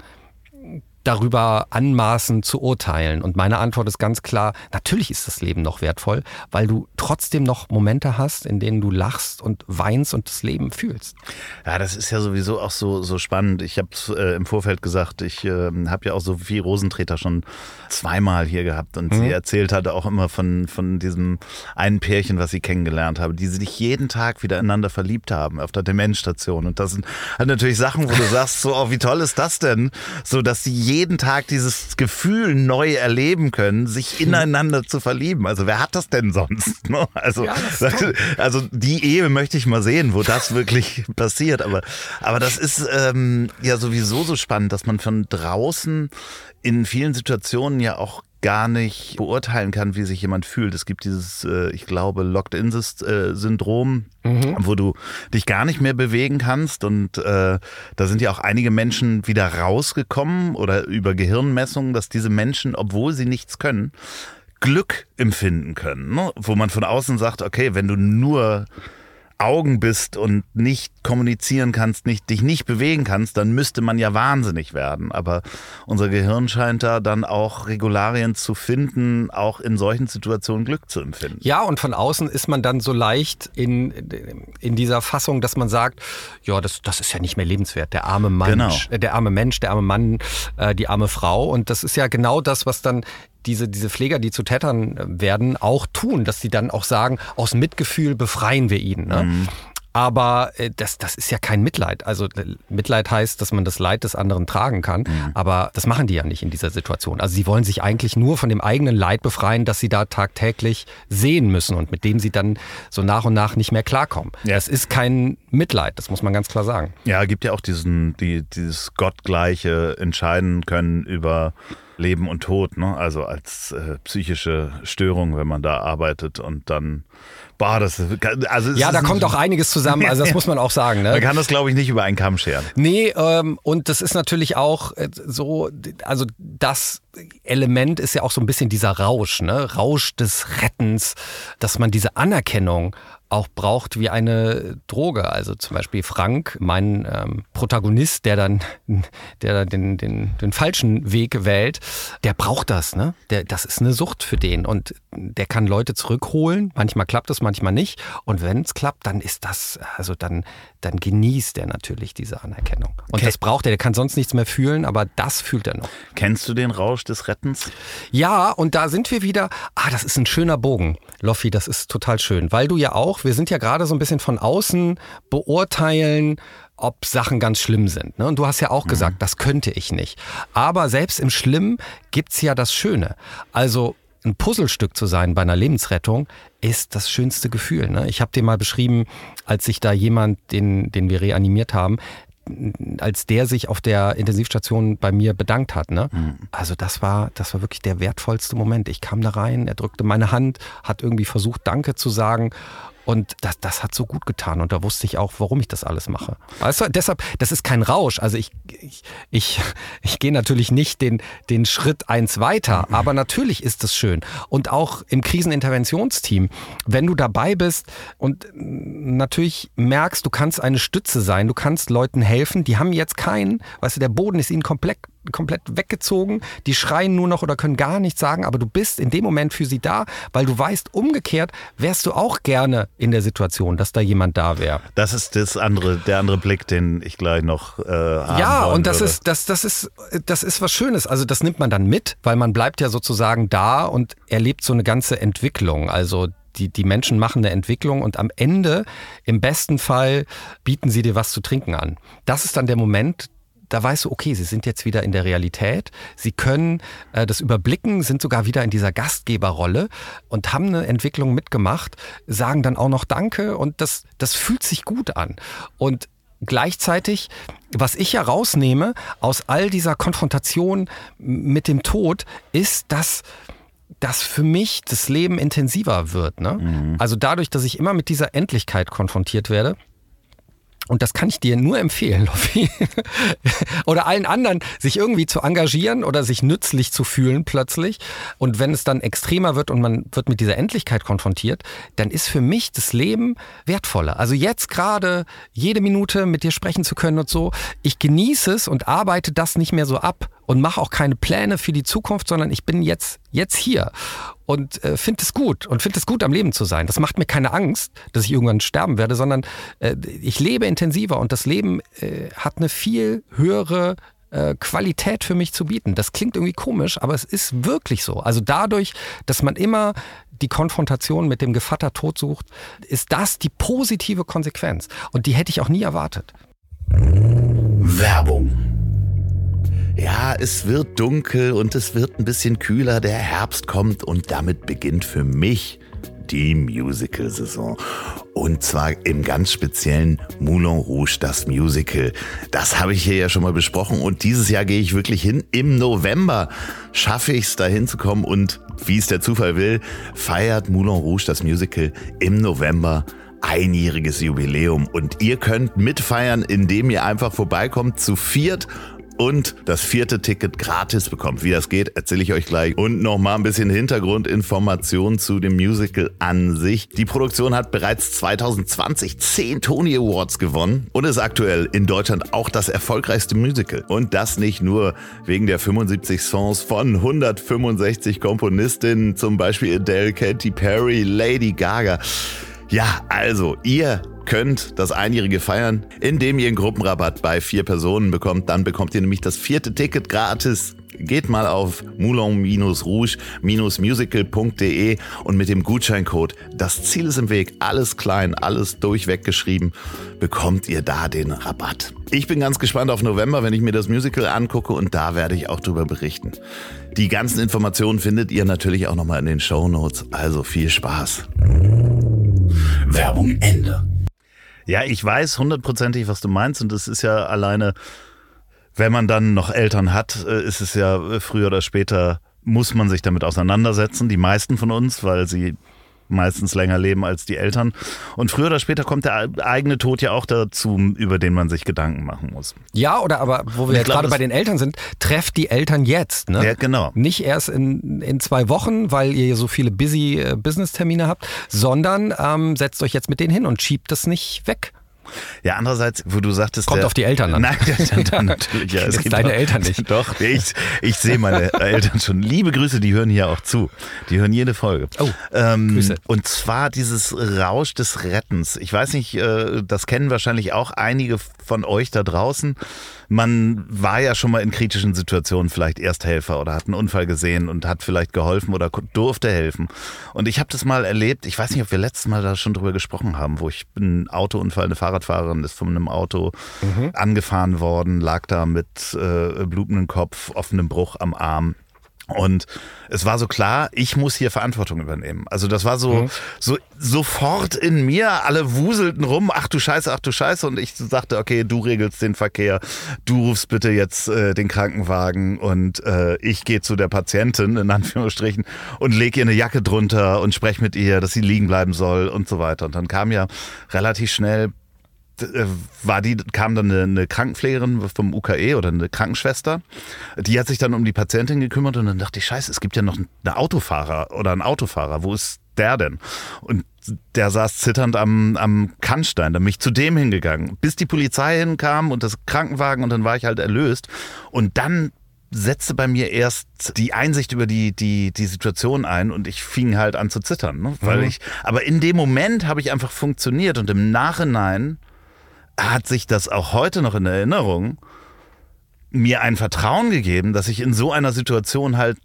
darüber anmaßen zu urteilen? Und meine Antwort ist ganz klar, natürlich ist das Leben noch wertvoll, weil du trotzdem noch Momente hast, in denen du lachst und weinst und das Leben fühlst. Ja, das ist ja sowieso auch so, so spannend. Ich habe es äh, im Vorfeld gesagt, ich äh, habe ja auch Sophie Rosentreter schon zweimal hier gehabt und mhm. sie erzählt hatte auch immer von, von diesem einen Pärchen, was sie kennengelernt habe, die sich jeden Tag wieder ineinander verliebt haben auf der Demenzstation. Und das sind halt natürlich Sachen, wo du sagst, so, oh, wie toll ist das denn? So, dass sie jeden Tag dieses Gefühl neu erleben können, sich hm. ineinander zu verlieben. Also wer hat das denn sonst? Ne? Also, ja, also die Ehe möchte ich mal sehen, wo das wirklich passiert. Aber, aber das ist ähm, ja sowieso so spannend, dass man von draußen in vielen Situationen ja auch gar nicht beurteilen kann, wie sich jemand fühlt. Es gibt dieses, äh, ich glaube, Locked-In-Syndrom, mhm. wo du dich gar nicht mehr bewegen kannst. Und äh, da sind ja auch einige Menschen wieder rausgekommen oder über Gehirnmessungen, dass diese Menschen, obwohl sie nichts können, Glück empfinden können. Ne? Wo man von außen sagt, okay, wenn du nur Augen bist und nicht kommunizieren kannst, nicht, dich nicht bewegen kannst, dann müsste man ja wahnsinnig werden. Aber unser Gehirn scheint da dann auch Regularien zu finden, auch in solchen Situationen Glück zu empfinden. Ja, und von außen ist man dann so leicht in, in dieser Fassung, dass man sagt, ja, das, das ist ja nicht mehr lebenswert. Der arme Mensch, genau. Äh, der arme Mensch, der arme Mann, äh, die arme Frau. Und das ist ja genau das, was dann diese, diese Pfleger, die zu Tätern werden, auch tun, dass sie dann auch sagen, aus Mitgefühl befreien wir ihn. Ne? Mhm. Aber äh, das, das ist ja kein Mitleid. Also äh, Mitleid heißt, dass man das Leid des anderen tragen kann. Mhm. Aber das machen die ja nicht in dieser Situation. Also sie wollen sich eigentlich nur von dem eigenen Leid befreien, das sie da tagtäglich sehen müssen und mit dem sie dann so nach und nach nicht mehr klarkommen. Ja. Es ist kein Mitleid, das muss man ganz klar sagen. Ja, gibt ja auch diesen, die, dieses gottgleiche Entscheiden können über Leben und Tod, ne? also als äh, psychische Störung, wenn man da arbeitet und dann, boah, das also Ja, da kommt auch einiges zusammen, also das muss man auch sagen. Ne? Man kann das, glaube ich, nicht über einen Kamm scheren. Nee, ähm, und das ist natürlich auch äh, so, also das Element ist ja auch so ein bisschen dieser Rausch, ne? Rausch des Rettens, dass man diese Anerkennung auch braucht wie eine Droge. Also zum Beispiel Frank, mein ähm, Protagonist, der dann, der den, den, den falschen Weg wählt, der braucht das, ne? Der, das ist eine Sucht für den und der kann Leute zurückholen. Manchmal klappt es, manchmal nicht. Und wenn es klappt, dann ist das, also dann, dann genießt er natürlich diese Anerkennung. Und okay. das braucht er. Der kann sonst nichts mehr fühlen, aber das fühlt er noch. Kennst du den Rausch des Rettens? Ja, und da sind wir wieder. Ah, das ist ein schöner Bogen, Loffi. Das ist total schön, weil du ja auch wir sind ja gerade so ein bisschen von außen beurteilen, ob Sachen ganz schlimm sind. Ne? Und du hast ja auch mhm. gesagt, das könnte ich nicht. Aber selbst im Schlimm gibt es ja das Schöne. Also ein Puzzlestück zu sein bei einer Lebensrettung ist das schönste Gefühl. Ne? Ich habe dir mal beschrieben, als sich da jemand, den, den wir reanimiert haben, als der sich auf der Intensivstation bei mir bedankt hat. Ne? Mhm. Also das war, das war wirklich der wertvollste Moment. Ich kam da rein, er drückte meine Hand, hat irgendwie versucht, Danke zu sagen und das, das hat so gut getan und da wusste ich auch, warum ich das alles mache. Weißt du, deshalb, das ist kein Rausch. Also ich, ich, ich, ich gehe natürlich nicht den, den Schritt eins weiter, aber natürlich ist es schön. Und auch im Kriseninterventionsteam, wenn du dabei bist und natürlich merkst, du kannst eine Stütze sein, du kannst Leuten helfen, die haben jetzt keinen, weißt du, der Boden ist ihnen komplett komplett weggezogen, die schreien nur noch oder können gar nichts sagen, aber du bist in dem Moment für sie da, weil du weißt, umgekehrt wärst du auch gerne in der Situation, dass da jemand da wäre. Das ist das andere, der andere Blick, den ich gleich noch äh, haben Ja, und das würde. ist, das, das ist, das ist was Schönes. Also das nimmt man dann mit, weil man bleibt ja sozusagen da und erlebt so eine ganze Entwicklung. Also die, die Menschen machen eine Entwicklung und am Ende, im besten Fall, bieten sie dir was zu trinken an. Das ist dann der Moment, da weißt du, okay, sie sind jetzt wieder in der Realität, sie können äh, das überblicken, sind sogar wieder in dieser Gastgeberrolle und haben eine Entwicklung mitgemacht, sagen dann auch noch Danke und das, das fühlt sich gut an. Und gleichzeitig, was ich ja rausnehme aus all dieser Konfrontation mit dem Tod, ist, dass dass für mich das Leben intensiver wird. Ne? Mhm. Also dadurch, dass ich immer mit dieser Endlichkeit konfrontiert werde, und das kann ich dir nur empfehlen, Loffi. oder allen anderen, sich irgendwie zu engagieren oder sich nützlich zu fühlen plötzlich. Und wenn es dann extremer wird und man wird mit dieser Endlichkeit konfrontiert, dann ist für mich das Leben wertvoller. Also jetzt gerade jede Minute mit dir sprechen zu können und so, ich genieße es und arbeite das nicht mehr so ab und mache auch keine Pläne für die Zukunft, sondern ich bin jetzt, jetzt hier und äh, finde es gut und finde es gut, am Leben zu sein. Das macht mir keine Angst, dass ich irgendwann sterben werde, sondern äh, ich lebe intensiver und das Leben äh, hat eine viel höhere äh, Qualität für mich zu bieten. Das klingt irgendwie komisch, aber es ist wirklich so. Also dadurch, dass man immer die Konfrontation mit dem Gevatter Tod sucht, ist das die positive Konsequenz. Und die hätte ich auch nie erwartet. Werbung ja, es wird dunkel und es wird ein bisschen kühler, der Herbst kommt und damit beginnt für mich die Musical-Saison. Und zwar im ganz speziellen Moulin Rouge, das Musical. Das habe ich hier ja schon mal besprochen und dieses Jahr gehe ich wirklich hin. Im November schaffe ich es, da hinzukommen und wie es der Zufall will, feiert Moulin Rouge, das Musical, im November einjähriges Jubiläum. Und ihr könnt mitfeiern, indem ihr einfach vorbeikommt zu viert und das vierte Ticket gratis bekommt. Wie das geht, erzähle ich euch gleich. Und nochmal ein bisschen Hintergrundinformationen zu dem Musical an sich. Die Produktion hat bereits 2020 10 Tony Awards gewonnen und ist aktuell in Deutschland auch das erfolgreichste Musical. Und das nicht nur wegen der 75 Songs von 165 Komponistinnen, zum Beispiel Adele, Katy Perry, Lady Gaga. Ja, also ihr könnt das Einjährige feiern, indem ihr einen Gruppenrabatt bei vier Personen bekommt. Dann bekommt ihr nämlich das vierte Ticket gratis. Geht mal auf moulin-rouge-musical.de und mit dem Gutscheincode Das Ziel ist im Weg, alles klein, alles durchweg geschrieben, bekommt ihr da den Rabatt. Ich bin ganz gespannt auf November, wenn ich mir das Musical angucke und da werde ich auch drüber berichten. Die ganzen Informationen findet ihr natürlich auch nochmal in den Show Notes. Also viel Spaß. Werbung Ende. Ja, ich weiß hundertprozentig, was du meinst und es ist ja alleine wenn man dann noch Eltern hat, äh, ist es ja früher oder später, muss man sich damit auseinandersetzen. Die meisten von uns, weil sie meistens länger leben als die Eltern. Und früher oder später kommt der eigene Tod ja auch dazu, über den man sich Gedanken machen muss. Ja, oder aber, wo wir jetzt gerade bei den Eltern sind, trefft die Eltern jetzt. Ne? Ja, genau. Nicht erst in, in zwei Wochen, weil ihr so viele busy äh, Business-Termine habt, sondern ähm, setzt euch jetzt mit denen hin und schiebt das nicht weg. Ja, andererseits, wo du sagtest. Kommt der, auf die Eltern an. Nein, ja, natürlich. Ja, es gibt deine Eltern nicht. Doch, ich, ich sehe meine Eltern schon. Liebe Grüße, die hören hier auch zu. Die hören jede Folge. Oh, ähm, Grüße. Und zwar dieses Rausch des Rettens. Ich weiß nicht, äh, das kennen wahrscheinlich auch einige von euch da draußen man war ja schon mal in kritischen Situationen vielleicht Ersthelfer oder hat einen Unfall gesehen und hat vielleicht geholfen oder durfte helfen. Und ich habe das mal erlebt, ich weiß nicht, ob wir letztes Mal da schon drüber gesprochen haben, wo ich ein Autounfall, eine Fahrradfahrerin ist von einem Auto mhm. angefahren worden, lag da mit äh, blutendem Kopf, offenem Bruch am Arm. Und es war so klar, ich muss hier Verantwortung übernehmen. Also das war so, mhm. so sofort in mir, alle wuselten rum, ach du Scheiße, ach du Scheiße. Und ich sagte, okay, du regelst den Verkehr, du rufst bitte jetzt äh, den Krankenwagen und äh, ich gehe zu der Patientin, in Anführungsstrichen, und lege ihr eine Jacke drunter und spreche mit ihr, dass sie liegen bleiben soll und so weiter. Und dann kam ja relativ schnell war die, kam dann eine, eine, Krankenpflegerin vom UKE oder eine Krankenschwester. Die hat sich dann um die Patientin gekümmert und dann dachte ich, scheiße, es gibt ja noch einen Autofahrer oder einen Autofahrer. Wo ist der denn? Und der saß zitternd am, am Kannstein. Dann bin ich zu dem hingegangen, bis die Polizei hinkam und das Krankenwagen und dann war ich halt erlöst. Und dann setzte bei mir erst die Einsicht über die, die, die Situation ein und ich fing halt an zu zittern. Ne? Weil mhm. ich, aber in dem Moment habe ich einfach funktioniert und im Nachhinein hat sich das auch heute noch in Erinnerung, mir ein Vertrauen gegeben, dass ich in so einer Situation halt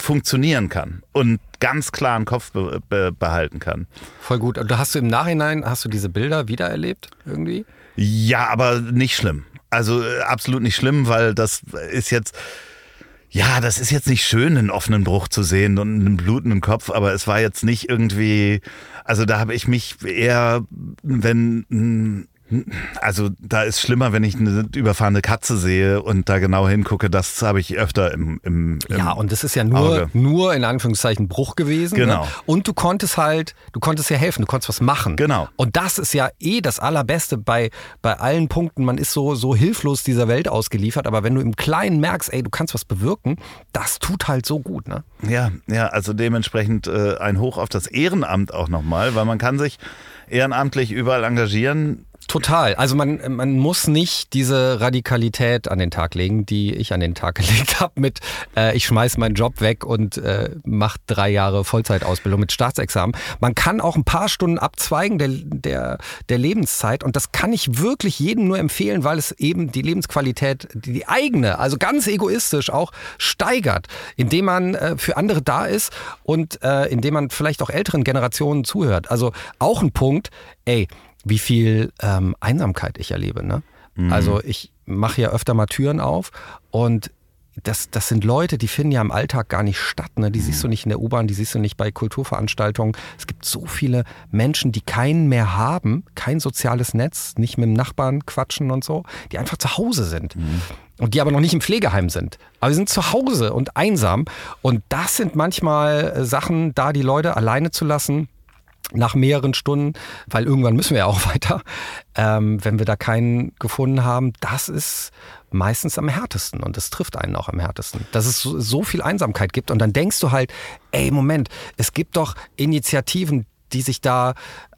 funktionieren kann und ganz klar im Kopf be be behalten kann. Voll gut. Und hast du im Nachhinein, hast du diese Bilder wiedererlebt irgendwie? Ja, aber nicht schlimm. Also äh, absolut nicht schlimm, weil das ist jetzt, ja, das ist jetzt nicht schön, einen offenen Bruch zu sehen und einen blutenden Kopf, aber es war jetzt nicht irgendwie, also da habe ich mich eher, wenn also da ist schlimmer, wenn ich eine überfahrene Katze sehe und da genau hingucke. Das habe ich öfter im, im, im Ja, und das ist ja nur, nur in Anführungszeichen Bruch gewesen. Ne? Genau. Ne? Und du konntest halt, du konntest ja helfen, du konntest was machen. Genau. Und das ist ja eh das Allerbeste bei, bei allen Punkten. Man ist so, so hilflos dieser Welt ausgeliefert, aber wenn du im Kleinen merkst, ey, du kannst was bewirken, das tut halt so gut, ne? Ja, ja, also dementsprechend äh, ein Hoch auf das Ehrenamt auch nochmal, weil man kann sich ehrenamtlich überall engagieren Total. Also man, man muss nicht diese Radikalität an den Tag legen, die ich an den Tag gelegt habe mit äh, ich schmeiß meinen Job weg und äh, mache drei Jahre Vollzeitausbildung mit Staatsexamen. Man kann auch ein paar Stunden abzweigen der, der, der Lebenszeit und das kann ich wirklich jedem nur empfehlen, weil es eben die Lebensqualität, die eigene, also ganz egoistisch auch steigert, indem man äh, für andere da ist und äh, indem man vielleicht auch älteren Generationen zuhört. Also auch ein Punkt, ey, wie viel ähm, Einsamkeit ich erlebe. Ne? Mhm. Also ich mache ja öfter mal Türen auf und das, das sind Leute, die finden ja im Alltag gar nicht statt. Ne? Die mhm. siehst du nicht in der U-Bahn, die siehst du nicht bei Kulturveranstaltungen. Es gibt so viele Menschen, die keinen mehr haben, kein soziales Netz, nicht mit dem Nachbarn quatschen und so, die einfach zu Hause sind. Mhm. Und die aber noch nicht im Pflegeheim sind. Aber sie sind zu Hause und einsam. Und das sind manchmal äh, Sachen, da die Leute alleine zu lassen, nach mehreren Stunden, weil irgendwann müssen wir ja auch weiter, ähm, wenn wir da keinen gefunden haben, das ist meistens am härtesten und das trifft einen auch am härtesten. Dass es so, so viel Einsamkeit gibt und dann denkst du halt, ey, Moment, es gibt doch Initiativen, die sich da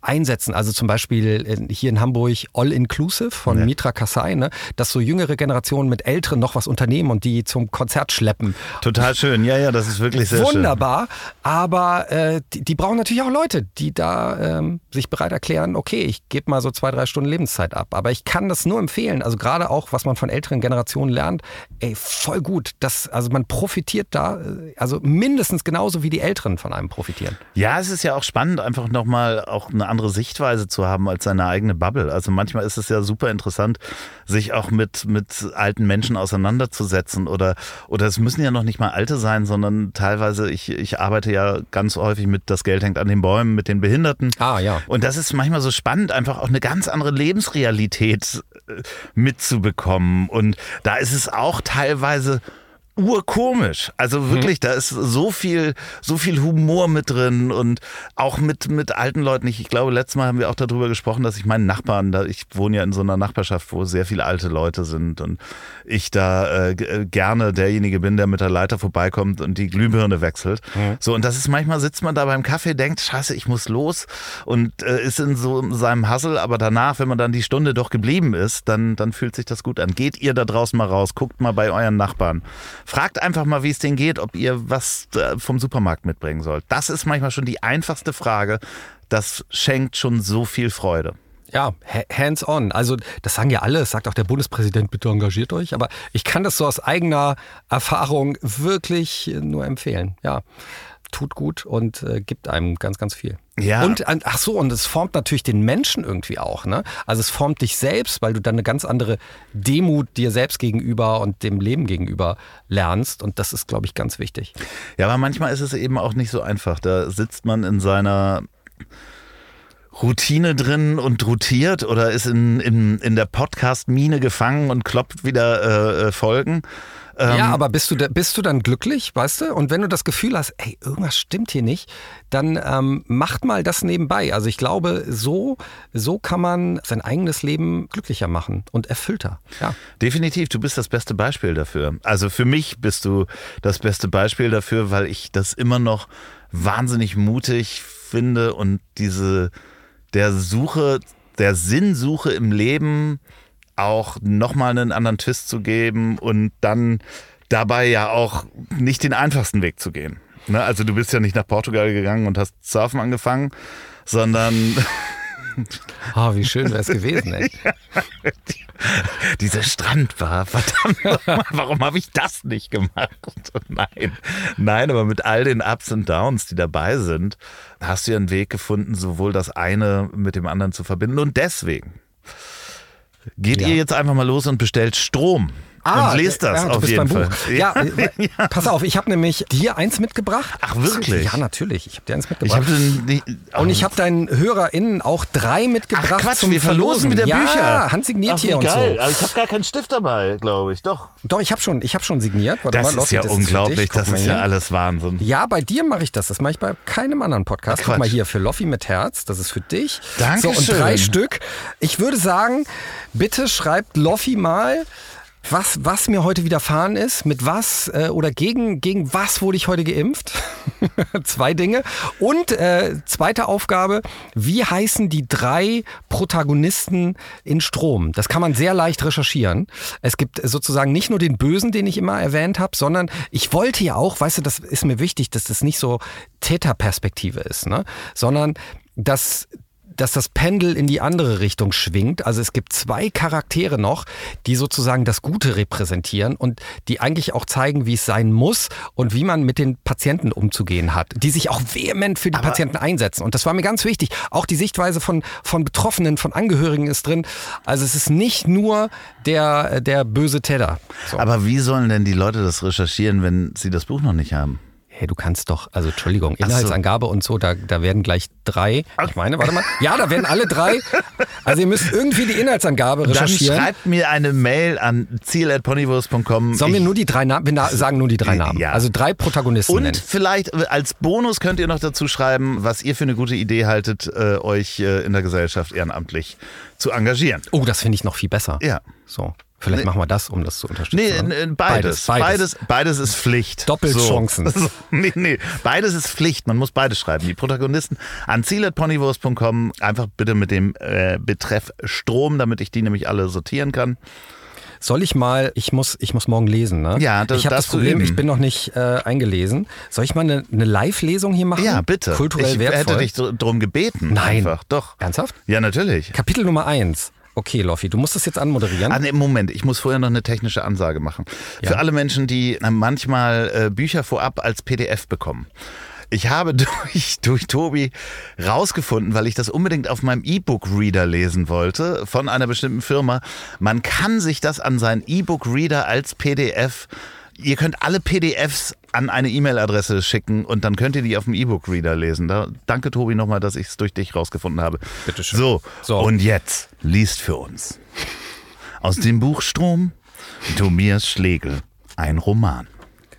einsetzen. Also zum Beispiel hier in Hamburg All Inclusive von ja. Mitra Kasai, ne? dass so jüngere Generationen mit Älteren noch was unternehmen und die zum Konzert schleppen. Total schön, ja, ja, das ist wirklich sehr Wunderbar. schön. Wunderbar, aber äh, die, die, brauchen natürlich auch Leute, die da ähm, sich bereit erklären, okay, ich gebe mal so zwei, drei Stunden Lebenszeit ab. Aber ich kann das nur empfehlen, also gerade auch, was man von älteren Generationen lernt, ey, voll gut. Das, also man profitiert da, äh, also mindestens genauso wie die Älteren von einem profitieren. Ja, es ist ja auch spannend, einfach nochmal auch eine andere Sichtweise zu haben als seine eigene Bubble. Also manchmal ist es ja super interessant, sich auch mit, mit alten Menschen auseinanderzusetzen oder, oder es müssen ja noch nicht mal alte sein, sondern teilweise, ich, ich arbeite ja ganz häufig mit Das Geld hängt an den Bäumen, mit den Behinderten. Ah, ja. Und das ist manchmal so spannend, einfach auch eine ganz andere Lebensrealität äh, mitzubekommen. Und da ist es auch teilweise urkomisch. Also mhm. wirklich, mhm. da ist so viel, so viel Humor mit drin und auch mit, mit alten Leuten. Ich, ich glaube, letztes Mal haben wir auch darüber gesprochen, dass ich meinen Nachbarn, da, ich wohne ja in so einer Nachbarschaft, wo sehr viele alte Leute sind und ich da äh, äh, gerne derjenige bin, der mit der Leiter vorbeikommt und die Glühbirne wechselt. Mhm. So, und das ist manchmal sitzt man da beim Kaffee, denkt, scheiße, ich muss los und äh, ist in so seinem Hassel, aber danach, wenn man dann die Stunde doch geblieben ist, dann, dann fühlt sich das gut an. Geht ihr da draußen mal raus, guckt mal bei euren Nachbarn Fragt einfach mal, wie es denen geht, ob ihr was äh, vom Supermarkt mitbringen sollt. Das ist manchmal schon die einfachste Frage. Das schenkt schon so viel Freude. Ja, hands on. Also das sagen ja alle, das sagt auch der Bundespräsident, bitte engagiert euch. Aber ich kann das so aus eigener Erfahrung wirklich nur empfehlen. Ja tut gut und äh, gibt einem ganz, ganz viel. Ja. Und ach so, und es formt natürlich den Menschen irgendwie auch, ne? Also es formt dich selbst, weil du dann eine ganz andere Demut dir selbst gegenüber und dem Leben gegenüber lernst. Und das ist, glaube ich, ganz wichtig. Ja, aber manchmal ist es eben auch nicht so einfach. Da sitzt man in seiner Routine drin und rotiert oder ist in, in, in der Podcast-Mine gefangen und kloppt wieder äh, äh Folgen. Ähm, ja, aber bist du, da, bist du dann glücklich, weißt du? Und wenn du das Gefühl hast, ey, irgendwas stimmt hier nicht, dann ähm, macht mal das nebenbei. Also ich glaube, so, so kann man sein eigenes Leben glücklicher machen und erfüllter. Ja. Definitiv, du bist das beste Beispiel dafür. Also für mich bist du das beste Beispiel dafür, weil ich das immer noch wahnsinnig mutig finde und diese der Suche, der Sinnsuche im Leben auch nochmal einen anderen Twist zu geben und dann dabei ja auch nicht den einfachsten Weg zu gehen. Ne? Also du bist ja nicht nach Portugal gegangen und hast Surfen angefangen, sondern Oh, wie schön wäre es gewesen, ey. Diese Strandbar, verdammt, warum habe ich das nicht gemacht? Nein, nein, aber mit all den Ups und Downs, die dabei sind, hast du ja einen Weg gefunden, sowohl das eine mit dem anderen zu verbinden. Und deswegen Geht ja. ihr jetzt einfach mal los und bestellt Strom? Ah, und lest das ja, auf jeden Fall. Ja, ja, pass auf, ich habe nämlich dir eins mitgebracht. Ach wirklich? Ja, natürlich. Ich habe dir eins mitgebracht. Ich oh. Und ich habe deinen HörerInnen auch drei mitgebracht Ach, Quatsch, zum wir verlosen wieder ja, Bücher. handsigniert Ach, hier geil. und so. Aber ich habe gar keinen Stift dabei, glaube ich. Doch. Doch, ich habe schon, ich hab schon signiert. Warte das mal, ist ja das unglaublich. Ist das ist ja alles Wahnsinn. Ja, bei dir mache ich das. Das mache ich bei keinem anderen Podcast. Ach, Guck mal hier für Loffi mit Herz. Das ist für dich. Danke. So, und drei Stück. Ich würde sagen, bitte schreibt Loffi mal was, was mir heute widerfahren ist, mit was äh, oder gegen, gegen was wurde ich heute geimpft? Zwei Dinge. Und äh, zweite Aufgabe, wie heißen die drei Protagonisten in Strom? Das kann man sehr leicht recherchieren. Es gibt sozusagen nicht nur den Bösen, den ich immer erwähnt habe, sondern ich wollte ja auch, weißt du, das ist mir wichtig, dass das nicht so Täterperspektive ist, ne? sondern dass dass das Pendel in die andere Richtung schwingt. Also es gibt zwei Charaktere noch, die sozusagen das Gute repräsentieren und die eigentlich auch zeigen, wie es sein muss und wie man mit den Patienten umzugehen hat, die sich auch vehement für die Aber Patienten einsetzen. Und das war mir ganz wichtig. Auch die Sichtweise von, von Betroffenen, von Angehörigen ist drin. Also es ist nicht nur der, der böse Täter. So. Aber wie sollen denn die Leute das recherchieren, wenn sie das Buch noch nicht haben? Hey, du kannst doch, also Entschuldigung, Inhaltsangabe so. und so, da, da werden gleich drei, ich meine, warte mal, ja, da werden alle drei, also ihr müsst irgendwie die Inhaltsangabe recherchieren. Dann schreibt mir eine Mail an ziel.ponywurst.com. Sollen wir nur die drei Namen, wir sagen nur die drei Namen, ja. also drei Protagonisten Und nennen. vielleicht als Bonus könnt ihr noch dazu schreiben, was ihr für eine gute Idee haltet, äh, euch äh, in der Gesellschaft ehrenamtlich zu engagieren. Oh, das finde ich noch viel besser. Ja. So. Vielleicht machen wir das, um das zu unterstützen. Nee, beides. Beides, beides. beides ist Pflicht. Doppelchancen. So. Nee, nee. Beides ist Pflicht. Man muss beides schreiben. Die Protagonisten an ziel.ponywurst.com. Einfach bitte mit dem äh, Betreff Strom, damit ich die nämlich alle sortieren kann. Soll ich mal, ich muss, ich muss morgen lesen, ne? Ja, das ich habe das Problem, ich bin noch nicht äh, eingelesen. Soll ich mal eine, eine Live-Lesung hier machen? Ja, bitte. Kulturell ich wertvoll. hätte dich drum gebeten. Nein. Einfach. Doch. Ernsthaft? Ja, natürlich. Kapitel Nummer eins. Okay, Loffi, du musst das jetzt anmoderieren. Ah, nee, Moment, ich muss vorher noch eine technische Ansage machen. Ja. Für alle Menschen, die äh, manchmal äh, Bücher vorab als PDF bekommen. Ich habe durch, durch Tobi rausgefunden, weil ich das unbedingt auf meinem E-Book-Reader lesen wollte, von einer bestimmten Firma. Man kann sich das an seinen E-Book-Reader als PDF Ihr könnt alle PDFs an eine E-Mail-Adresse schicken und dann könnt ihr die auf dem E-Book-Reader lesen. Da, danke, Tobi, nochmal, dass ich es durch dich rausgefunden habe. Bitteschön. So, So. und jetzt liest für uns aus dem Buch Strom Tobias Schlegel ein Roman.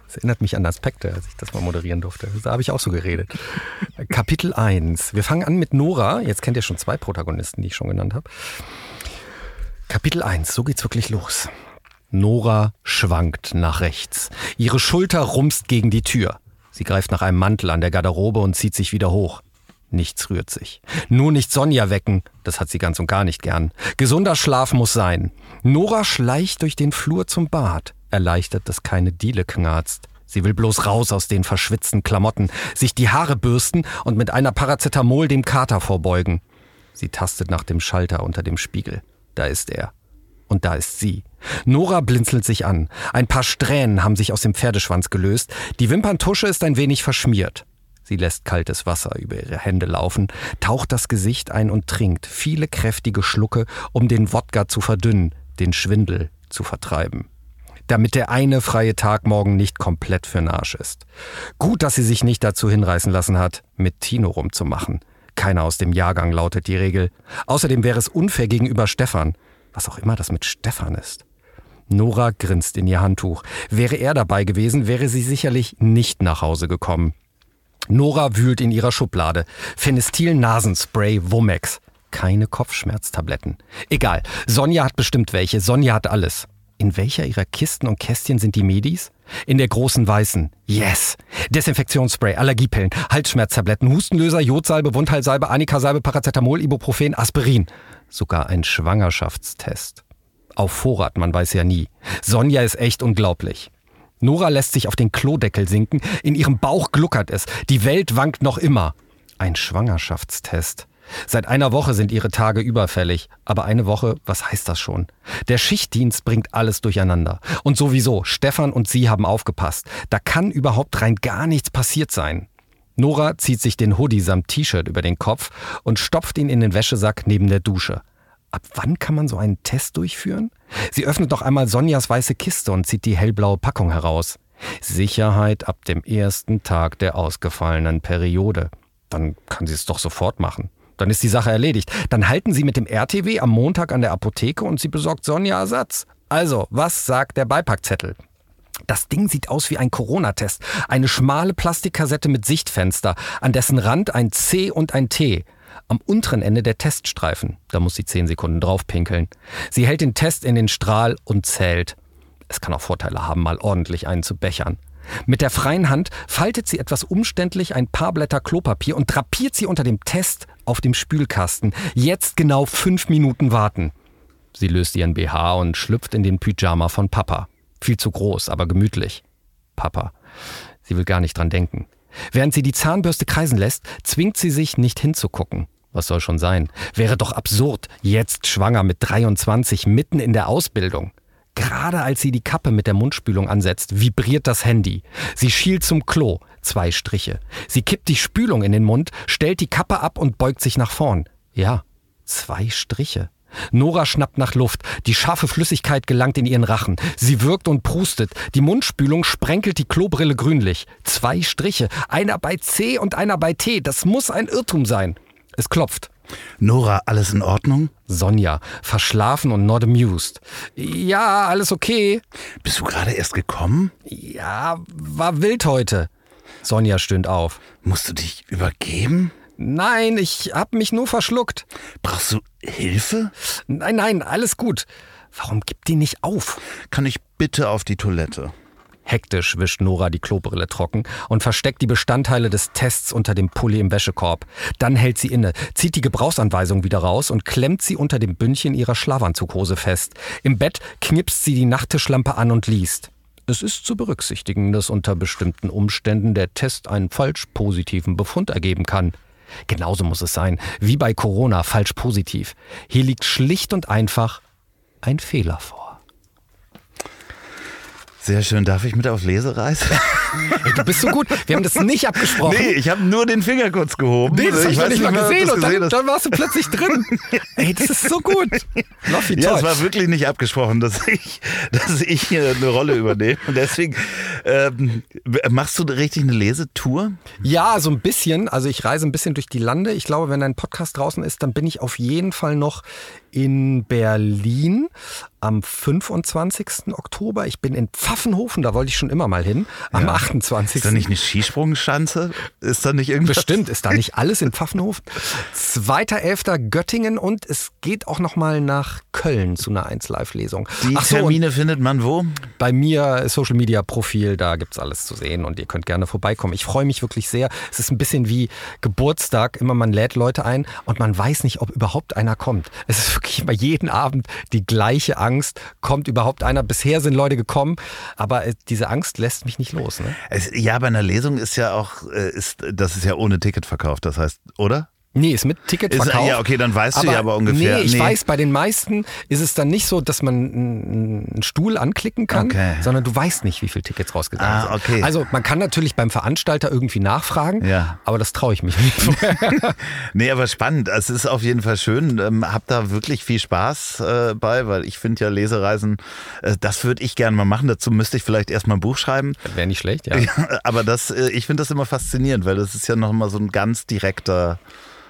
Das erinnert mich an Aspekte, als ich das mal moderieren durfte. Da habe ich auch so geredet. Kapitel 1. Wir fangen an mit Nora. Jetzt kennt ihr schon zwei Protagonisten, die ich schon genannt habe. Kapitel 1. So geht's wirklich los. Nora schwankt nach rechts. Ihre Schulter rumst gegen die Tür. Sie greift nach einem Mantel an der Garderobe und zieht sich wieder hoch. Nichts rührt sich. Nur nicht Sonja wecken, das hat sie ganz und gar nicht gern. Gesunder Schlaf muss sein. Nora schleicht durch den Flur zum Bad, erleichtert, dass keine Diele knarzt. Sie will bloß raus aus den verschwitzten Klamotten, sich die Haare bürsten und mit einer Paracetamol dem Kater vorbeugen. Sie tastet nach dem Schalter unter dem Spiegel. Da ist er. Und da ist sie. Nora blinzelt sich an. Ein paar Strähnen haben sich aus dem Pferdeschwanz gelöst. Die Wimperntusche ist ein wenig verschmiert. Sie lässt kaltes Wasser über ihre Hände laufen, taucht das Gesicht ein und trinkt viele kräftige Schlucke, um den Wodka zu verdünnen, den Schwindel zu vertreiben. Damit der eine freie Tag morgen nicht komplett für'n Arsch ist. Gut, dass sie sich nicht dazu hinreißen lassen hat, mit Tino rumzumachen. Keiner aus dem Jahrgang lautet die Regel. Außerdem wäre es unfair gegenüber Stefan. Was auch immer das mit Stefan ist. Nora grinst in ihr Handtuch. Wäre er dabei gewesen, wäre sie sicherlich nicht nach Hause gekommen. Nora wühlt in ihrer Schublade. Phenestil Nasenspray Womex. Keine Kopfschmerztabletten. Egal. Sonja hat bestimmt welche. Sonja hat alles. In welcher ihrer Kisten und Kästchen sind die Medis? In der großen weißen. Yes. Desinfektionsspray, Allergiepillen, Halsschmerztabletten, Hustenlöser, Jodsalbe, Wundheilsalbe, Anikasalbe, Paracetamol, Ibuprofen, Aspirin. Sogar ein Schwangerschaftstest. Auf Vorrat, man weiß ja nie. Sonja ist echt unglaublich. Nora lässt sich auf den Klodeckel sinken, in ihrem Bauch gluckert es, die Welt wankt noch immer. Ein Schwangerschaftstest. Seit einer Woche sind ihre Tage überfällig, aber eine Woche, was heißt das schon? Der Schichtdienst bringt alles durcheinander. Und sowieso, Stefan und sie haben aufgepasst. Da kann überhaupt rein gar nichts passiert sein. Nora zieht sich den Hoodie samt T-Shirt über den Kopf und stopft ihn in den Wäschesack neben der Dusche. Ab wann kann man so einen Test durchführen? Sie öffnet noch einmal Sonjas weiße Kiste und zieht die hellblaue Packung heraus. Sicherheit ab dem ersten Tag der ausgefallenen Periode. Dann kann sie es doch sofort machen. Dann ist die Sache erledigt. Dann halten Sie mit dem RTW am Montag an der Apotheke und sie besorgt Sonja Ersatz. Also, was sagt der Beipackzettel? Das Ding sieht aus wie ein Corona-Test. Eine schmale Plastikkassette mit Sichtfenster, an dessen Rand ein C und ein T. Am unteren Ende der Teststreifen. Da muss sie zehn Sekunden draufpinkeln. Sie hält den Test in den Strahl und zählt. Es kann auch Vorteile haben, mal ordentlich einen zu bechern. Mit der freien Hand faltet sie etwas umständlich ein paar Blätter Klopapier und drapiert sie unter dem Test auf dem Spülkasten. Jetzt genau fünf Minuten warten. Sie löst ihren BH und schlüpft in den Pyjama von Papa. Viel zu groß, aber gemütlich. Papa. Sie will gar nicht dran denken. Während sie die Zahnbürste kreisen lässt, zwingt sie sich, nicht hinzugucken. Was soll schon sein? Wäre doch absurd, jetzt schwanger mit 23, mitten in der Ausbildung. Gerade als sie die Kappe mit der Mundspülung ansetzt, vibriert das Handy. Sie schielt zum Klo. Zwei Striche. Sie kippt die Spülung in den Mund, stellt die Kappe ab und beugt sich nach vorn. Ja, zwei Striche. Nora schnappt nach Luft. Die scharfe Flüssigkeit gelangt in ihren Rachen. Sie wirkt und prustet. Die Mundspülung sprenkelt die Klobrille grünlich. Zwei Striche. Einer bei C und einer bei T. Das muss ein Irrtum sein. Es klopft. Nora, alles in Ordnung? Sonja, verschlafen und not amused. Ja, alles okay. Bist du gerade erst gekommen? Ja, war wild heute. Sonja stöhnt auf. Musst du dich übergeben? Nein, ich hab mich nur verschluckt. Brauchst du Hilfe? Nein, nein, alles gut. Warum gibt die nicht auf? Kann ich bitte auf die Toilette? Hektisch wischt Nora die Klobrille trocken und versteckt die Bestandteile des Tests unter dem Pulli im Wäschekorb. Dann hält sie inne, zieht die Gebrauchsanweisung wieder raus und klemmt sie unter dem Bündchen ihrer Schlafanzughose fest. Im Bett knipst sie die Nachttischlampe an und liest. Es ist zu berücksichtigen, dass unter bestimmten Umständen der Test einen falsch positiven Befund ergeben kann. Genauso muss es sein, wie bei Corona falsch positiv. Hier liegt schlicht und einfach ein Fehler vor. Sehr schön. Darf ich mit auf Lesereise? Ey, du bist so gut. Wir haben das nicht abgesprochen. Nee, ich habe nur den Finger kurz gehoben. Nee, das ich habe ich nicht mal gesehen und dann, dann warst du plötzlich drin. Ey, das ist so gut. Loffi. Ja, es war wirklich nicht abgesprochen, dass ich, dass ich hier eine Rolle übernehme. Und deswegen ähm, machst du richtig eine Lesetour? Ja, so ein bisschen. Also ich reise ein bisschen durch die Lande. Ich glaube, wenn ein Podcast draußen ist, dann bin ich auf jeden Fall noch in Berlin am 25. Oktober. Ich bin in Pfaffenhofen, da wollte ich schon immer mal hin. Am Ja. 28. Ist da nicht eine Skisprungschanze? Ist da nicht irgendwas? Bestimmt ist da nicht alles in Pfaffenhofen. 2.11. Göttingen und es geht auch noch mal nach Köln zu einer 1 Live-Lesung. Die Ach so, Termine findet man wo? bei mir Social Media Profil, da gibt's alles zu sehen und ihr könnt gerne vorbeikommen. Ich freue mich wirklich sehr. Es ist ein bisschen wie Geburtstag, immer man lädt Leute ein und man weiß nicht, ob überhaupt einer kommt. Es ist wirklich immer jeden Abend die gleiche Angst, kommt überhaupt einer. Bisher sind Leute gekommen, aber äh, diese Angst lässt mich nicht los. Ne? Es, ja, bei einer Lesung ist ja auch, äh, ist, das ist ja ohne Ticketverkauf, das heißt, oder? Nee, ist mit Ist, Ticketverkauf. ja, okay, dann weißt du ja aber ungefähr. Nee, ich weiß, bei den meisten ist es dann nicht so, dass man einen Stuhl anklicken kann, Okay. sondern du weißt nicht, wie viele Tickets rausgegangen Ah, sind. okay. Also man kann natürlich beim Veranstalter irgendwie nachfragen, Ja. aber das traue ich mich nicht. Nee, aber spannend. Es ist auf jeden Fall schön. Ähm, hab da wirklich viel Spaß äh, bei, weil ich finde ja Lesereisen, äh, das würde ich gerne mal machen. Dazu müsste ich vielleicht erstmal ein Buch schreiben. Wäre nicht schlecht, ja. Ja, aber das, äh, ich finde das immer faszinierend, weil das ist ja nochmal so ein ganz direkter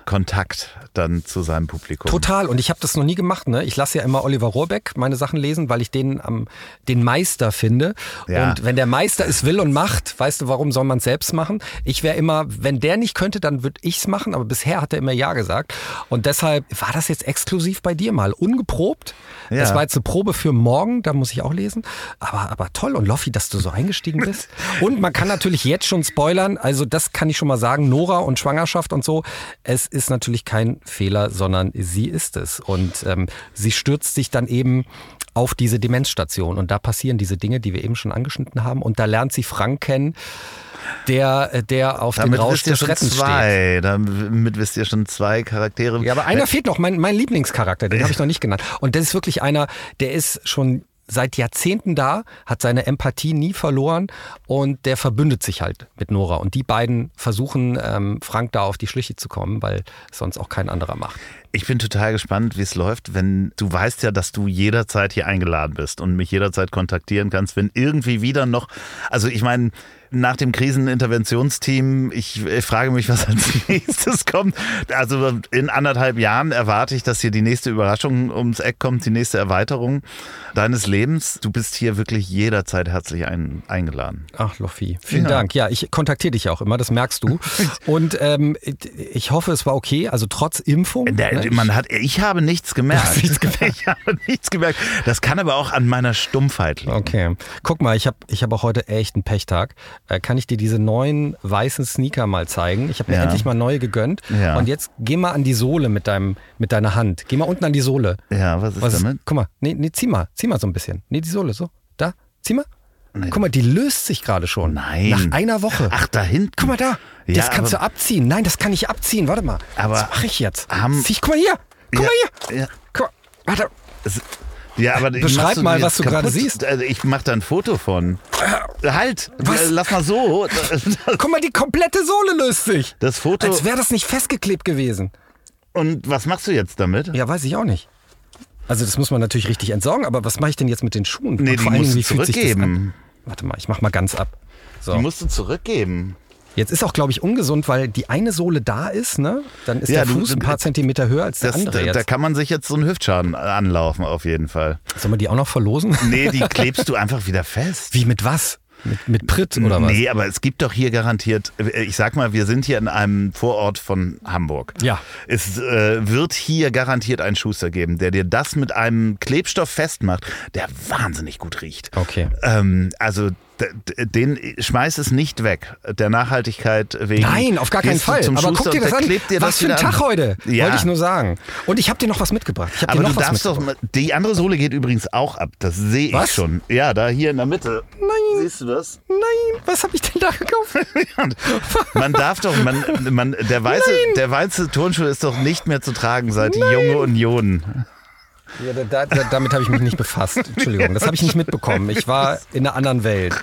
Kontakt dann zu seinem Publikum. Total. Und ich habe das noch nie gemacht. Ne? Ich lasse ja immer Oliver Rohrbeck meine Sachen lesen, weil ich den am den Meister finde. Ja. Und wenn der Meister es will und macht, weißt du, warum soll man es selbst machen? Ich wäre immer, wenn der nicht könnte, dann würde ich es machen. Aber bisher hat er immer ja gesagt. Und deshalb war das jetzt exklusiv bei dir mal ungeprobt. Ja. Das war jetzt eine Probe für morgen. Da muss ich auch lesen. Aber aber toll und Loffi, dass du so eingestiegen bist. und man kann natürlich jetzt schon spoilern. Also das kann ich schon mal sagen. Nora und Schwangerschaft und so. Es ist natürlich kein Fehler, sondern sie ist es. Und ähm, sie stürzt sich dann eben auf diese Demenzstation. Und da passieren diese Dinge, die wir eben schon angeschnitten haben. Und da lernt sie Frank kennen, der, äh, der auf Damit Rausch wisst ihr des Rettens steht. zwei. Damit wisst ihr schon zwei Charaktere. Ja, aber einer fehlt noch, mein, mein Lieblingscharakter, den habe ich noch nicht genannt. Und das ist wirklich einer, der ist schon seit Jahrzehnten da, hat seine Empathie nie verloren und der verbündet sich halt mit Nora. Und die beiden versuchen, ähm, Frank da auf die Schliche zu kommen, weil sonst auch kein anderer macht. Ich bin total gespannt, wie es läuft, wenn du weißt ja, dass du jederzeit hier eingeladen bist und mich jederzeit kontaktieren kannst, wenn irgendwie wieder noch, also ich meine, nach dem Kriseninterventionsteam, ich, frage mich, was als nächstes kommt. Also in anderthalb Jahren erwarte ich, dass hier die nächste Überraschung ums Eck kommt, die nächste Erweiterung deines Lebens. Du bist hier wirklich jederzeit herzlich ein, eingeladen. Ach, Loffi, vielen Ja. Dank. Ja, ich kontaktiere dich auch immer, das merkst du. Und ähm, ich hoffe, es war okay, also trotz Impfung. Der, ne? man hat, ich habe nichts gemerkt. Nichts gemerkt. Ich habe nichts gemerkt. Das kann aber auch an meiner Stumpfheit liegen. Okay. Guck mal, ich habe ich hab auch heute echt einen Pechtag. Äh, kann ich dir diese neuen weißen Sneaker mal zeigen? Ich habe mir Ja. endlich mal neue gegönnt. Ja. Und jetzt geh mal an die Sohle mit, deinem, mit deiner Hand. Geh mal unten an die Sohle. Ja, was ist Was damit? Guck mal, nee, nee, zieh mal. Zieh mal so ein bisschen. Nee, die Sohle, so. Da, zieh mal. Nee. Guck mal, die löst sich gerade schon. Nein. Nach einer Woche. Ach, da hinten. Guck mal da. Ja, das kannst du abziehen. Nein, das kann ich abziehen. Warte mal. Aber Was mache ich jetzt? haben- Zieh guck mal hier. Guck mal hier. Ja, Guck mal. Warte. es- ja, aber Beschreib machst mal, was du gerade siehst. Also ich mach da ein Foto von. Halt, Was? äh, lass mal so. Guck mal, die komplette Sohle löst sich. Das Foto. Als wäre das nicht festgeklebt gewesen. Und was machst du jetzt damit? Ja, weiß ich auch nicht. Also das muss man natürlich richtig entsorgen, aber was mache ich denn jetzt mit den Schuhen? Nee, Und die musst du zurückgeben. Warte mal, ich mach mal ganz ab. So. Die musst du zurückgeben. Jetzt ist auch, glaube ich, ungesund, weil die eine Sohle da ist, ne? Dann ist Ja, der du- Fuß ein paar Zentimeter höher als der Das, andere da, da kann man sich jetzt so einen Hüftschaden anlaufen, auf jeden Fall. Sollen wir die auch noch verlosen? Nee, die klebst du einfach wieder fest. Wie mit was? Mit, mit Pritt oder was? Nee, aber es gibt doch hier garantiert, ich sag mal, wir sind hier in einem Vorort von Hamburg. Ja. Es äh, wird hier garantiert einen Schuster geben, der dir das mit einem Klebstoff festmacht, der wahnsinnig gut riecht. Okay. Ähm, also den schmeiß es nicht weg, der Nachhaltigkeit wegen. Nein, auf gar keinen Fall. Aber Schuster guck dir das an. dir Was das für ein Tag an. heute, Ja. wollte ich nur sagen. Und ich habe dir noch was mitgebracht. Aber du darfst doch, die andere Sohle geht übrigens auch ab. Das sehe ich schon. Ja, da hier in der Mitte. Nein. Siehst du das? Nein, was habe ich denn da gekauft? Man darf doch, man, man, der weiße, der weiße Turnschuh ist doch nicht mehr zu tragen seit die junge Union. Ja, da, da, damit habe ich mich nicht befasst. Entschuldigung, das habe ich nicht mitbekommen. Ich war in einer anderen Welt.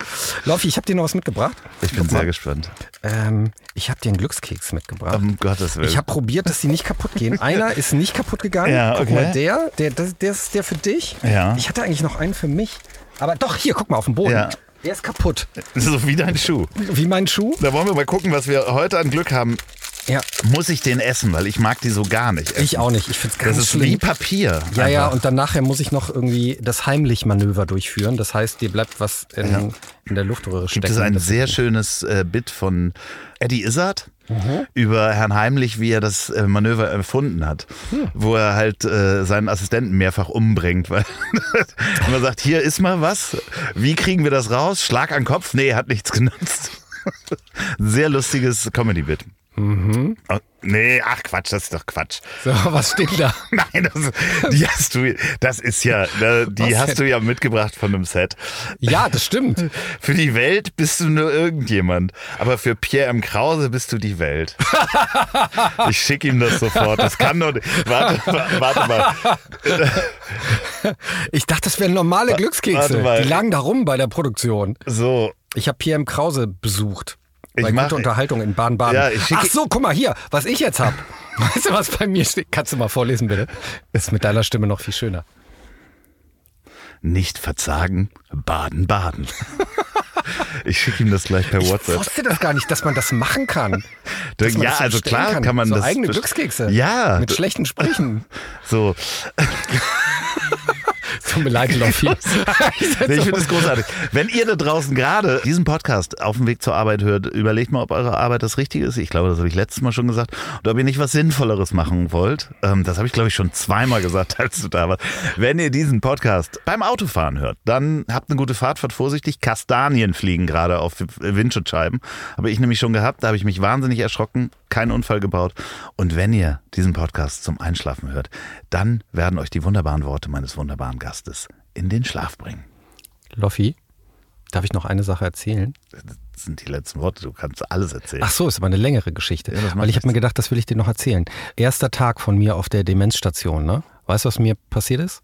Loffi, ich habe dir noch was mitgebracht. Ich bin sehr gespannt. Ähm, ich habe dir einen Glückskeks mitgebracht. Um Gottes Willen. Ich habe probiert, dass die nicht kaputt gehen. Einer ist nicht kaputt gegangen. Ja, Guck okay. mal, der, der, der, der ist der für dich. Ja. Ich hatte eigentlich noch einen für mich. Aber doch, hier, guck mal auf dem Boden. Ja. Der ist kaputt. so wie dein Schuh. Wie mein Schuh. Da wollen wir mal gucken, was wir heute an Glück haben. Ja, Muss ich den essen, weil ich mag die so gar nicht. Essen. ich auch nicht. Ich finde es ganz Das ist schlimm. wie Papier. Ja, ja, einfach. und dann nachher muss ich noch irgendwie das Heimlich-Manöver durchführen. Das heißt, dir bleibt was in, in der Luftröhre stecken. Gibt es ein sehr schönes äh, Bit von Eddie Izzard Mhm. über Herrn Heimlich, wie er das äh, Manöver erfunden hat, Hm. wo er halt äh, seinen Assistenten mehrfach umbringt, weil man sagt, hier ist mal was, wie kriegen wir das raus? Schlag an Kopf? Nee, hat nichts genutzt. Sehr lustiges Comedy-Bit. Mhm. Oh, nee, ach Quatsch, das ist doch Quatsch. So, was steht da? Nein, das, die hast du, das ist ja, äh, die Was hast denn? du ja mitgebracht von einem Set. Ja, das stimmt. Für die Welt bist du nur irgendjemand. Aber für Pierre M. Krause bist du die Welt. Ich schicke ihm das sofort. Das kann doch nicht. Warte, wa- warte mal. Ich dachte, das wären normale Glückskekse. Die lagen da rum bei der Produktion. So. Ich habe Pierre M. Krause besucht. Ich bei mach- gute Unterhaltung in Baden-Baden. Ja, ich Ach so, guck mal hier, was ich jetzt hab. Weißt du, was bei mir steht? Kannst du mal vorlesen, bitte? Ist mit deiner Stimme noch viel schöner. Nicht verzagen, baden, baden. Ich schicke ihm das gleich per Ich WhatsApp. wusste das gar nicht, dass man das machen kann. Ja, also klar kann man so das eigene Glückskekse. Ja. Mit schlechten Sprüchen. So. Tut mir leid, Loffi. Nee, ich finde es großartig. Wenn ihr da draußen gerade diesen Podcast auf dem Weg zur Arbeit hört, überlegt mal, ob eure Arbeit das Richtige ist. Ich glaube, das habe ich letztes Mal schon gesagt. Und ob ihr nicht was Sinnvolleres machen wollt. Ähm, das habe ich, glaube ich, schon zweimal gesagt, als du da warst. Wenn ihr diesen Podcast beim Autofahren hört, dann habt eine gute Fahrt, fahrt vorsichtig. Kastanien fliegen gerade auf Windschutzscheiben. Habe ich nämlich schon gehabt. Da habe ich mich wahnsinnig erschrocken. Keinen Unfall gebaut. Und wenn ihr diesen Podcast zum Einschlafen hört, dann werden euch die wunderbaren Worte meines wunderbaren Gastes in den Schlaf bringen. Loffi, darf ich noch eine Sache erzählen? Das sind die letzten Worte, du kannst alles erzählen. Ach so, ist aber eine längere Geschichte. Ja, Weil ich habe mir gedacht, das will ich dir noch erzählen. Erster Tag von mir auf der Demenzstation, ne? Weißt du, was mir passiert ist?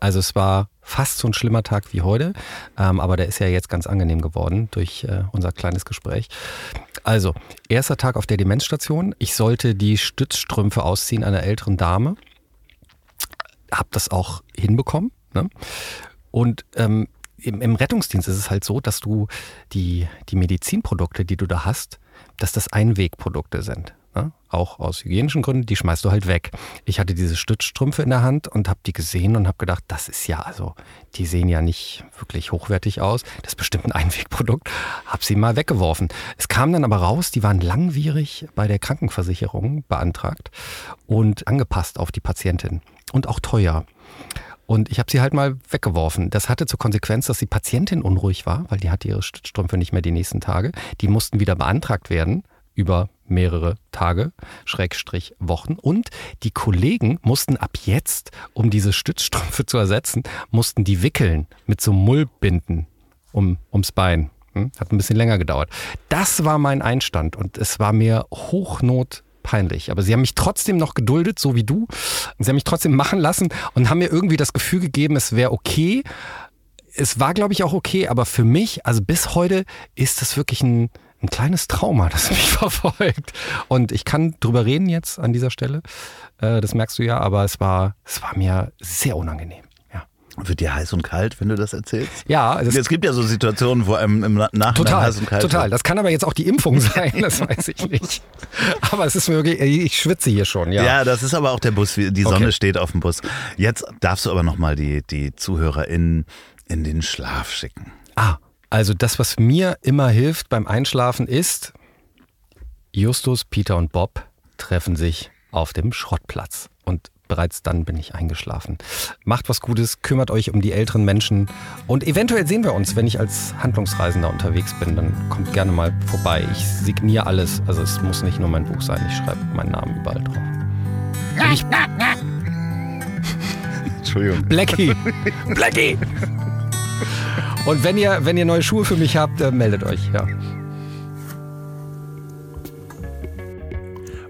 Also es war fast so ein schlimmer Tag wie heute, ähm, aber der ist ja jetzt ganz angenehm geworden durch äh, unser kleines Gespräch. Also, erster Tag auf der Demenzstation. Ich sollte die Stützstrümpfe ausziehen einer älteren Dame. Hab das auch hinbekommen. Ne? Und ähm, im, im Rettungsdienst ist es halt so, dass du die, die Medizinprodukte, die du da hast, dass das Einwegprodukte sind. Ne? Auch aus hygienischen Gründen, die schmeißt du halt weg. Ich hatte diese Stützstrümpfe in der Hand und habe die gesehen und habe gedacht, das ist ja, also, die sehen ja nicht wirklich hochwertig aus. Das ist bestimmt ein Einwegprodukt. Hab sie mal weggeworfen. Es kam dann aber raus, die waren langwierig bei der Krankenversicherung beantragt und angepasst auf die Patientin und auch teuer. Und ich habe sie halt mal weggeworfen. Das hatte zur Konsequenz, dass die Patientin unruhig war, weil die hatte ihre Stützstrümpfe nicht mehr die nächsten Tage. Die mussten wieder beantragt werden über mehrere Tage, Schrägstrich Wochen. Und die Kollegen mussten ab jetzt, um diese Stützstrümpfe zu ersetzen, mussten die wickeln mit so Mullbinden um, ums Bein. Hm? Hat ein bisschen länger gedauert. Das war mein Einstand und es war mir Hochnot peinlich. Aber sie haben mich trotzdem noch geduldet, so wie du. Sie haben mich trotzdem machen lassen und haben mir irgendwie das Gefühl gegeben, es wäre okay. Es war, glaube ich, auch okay, aber für mich, also bis heute, ist das wirklich ein, ein kleines Trauma, das mich verfolgt. Und ich kann drüber reden jetzt an dieser Stelle. Äh, das merkst du ja, aber es war, es war mir sehr unangenehm. Ja, Wird dir heiß und kalt, wenn du das erzählst? ja also es gibt ja so Situationen, wo einem im Nachhinein Total, heiß und kalt total. wird. Das kann aber jetzt auch die Impfung sein, das weiß ich nicht. Aber es ist mir wirklich, ich schwitze hier schon, ja. Ja. das ist aber auch der Bus. Die Sonne Okay. steht auf dem Bus. Jetzt darfst du aber nochmal die, die ZuhörerInnen in den Schlaf schicken. Ah, Also das, was mir immer hilft beim Einschlafen ist, Justus, Peter und Bob treffen sich auf dem Schrottplatz. Und bereits dann bin ich eingeschlafen. Macht was Gutes, kümmert euch um die älteren Menschen und eventuell sehen wir uns, wenn ich als Handlungsreisender unterwegs bin. Dann kommt gerne mal vorbei. Ich signiere alles. Also es muss nicht nur mein Buch sein. Ich schreibe meinen Namen überall drauf. Ich Entschuldigung. Blackie. Blackie. Und wenn ihr, wenn ihr neue Schuhe für mich habt, äh, meldet euch, ja.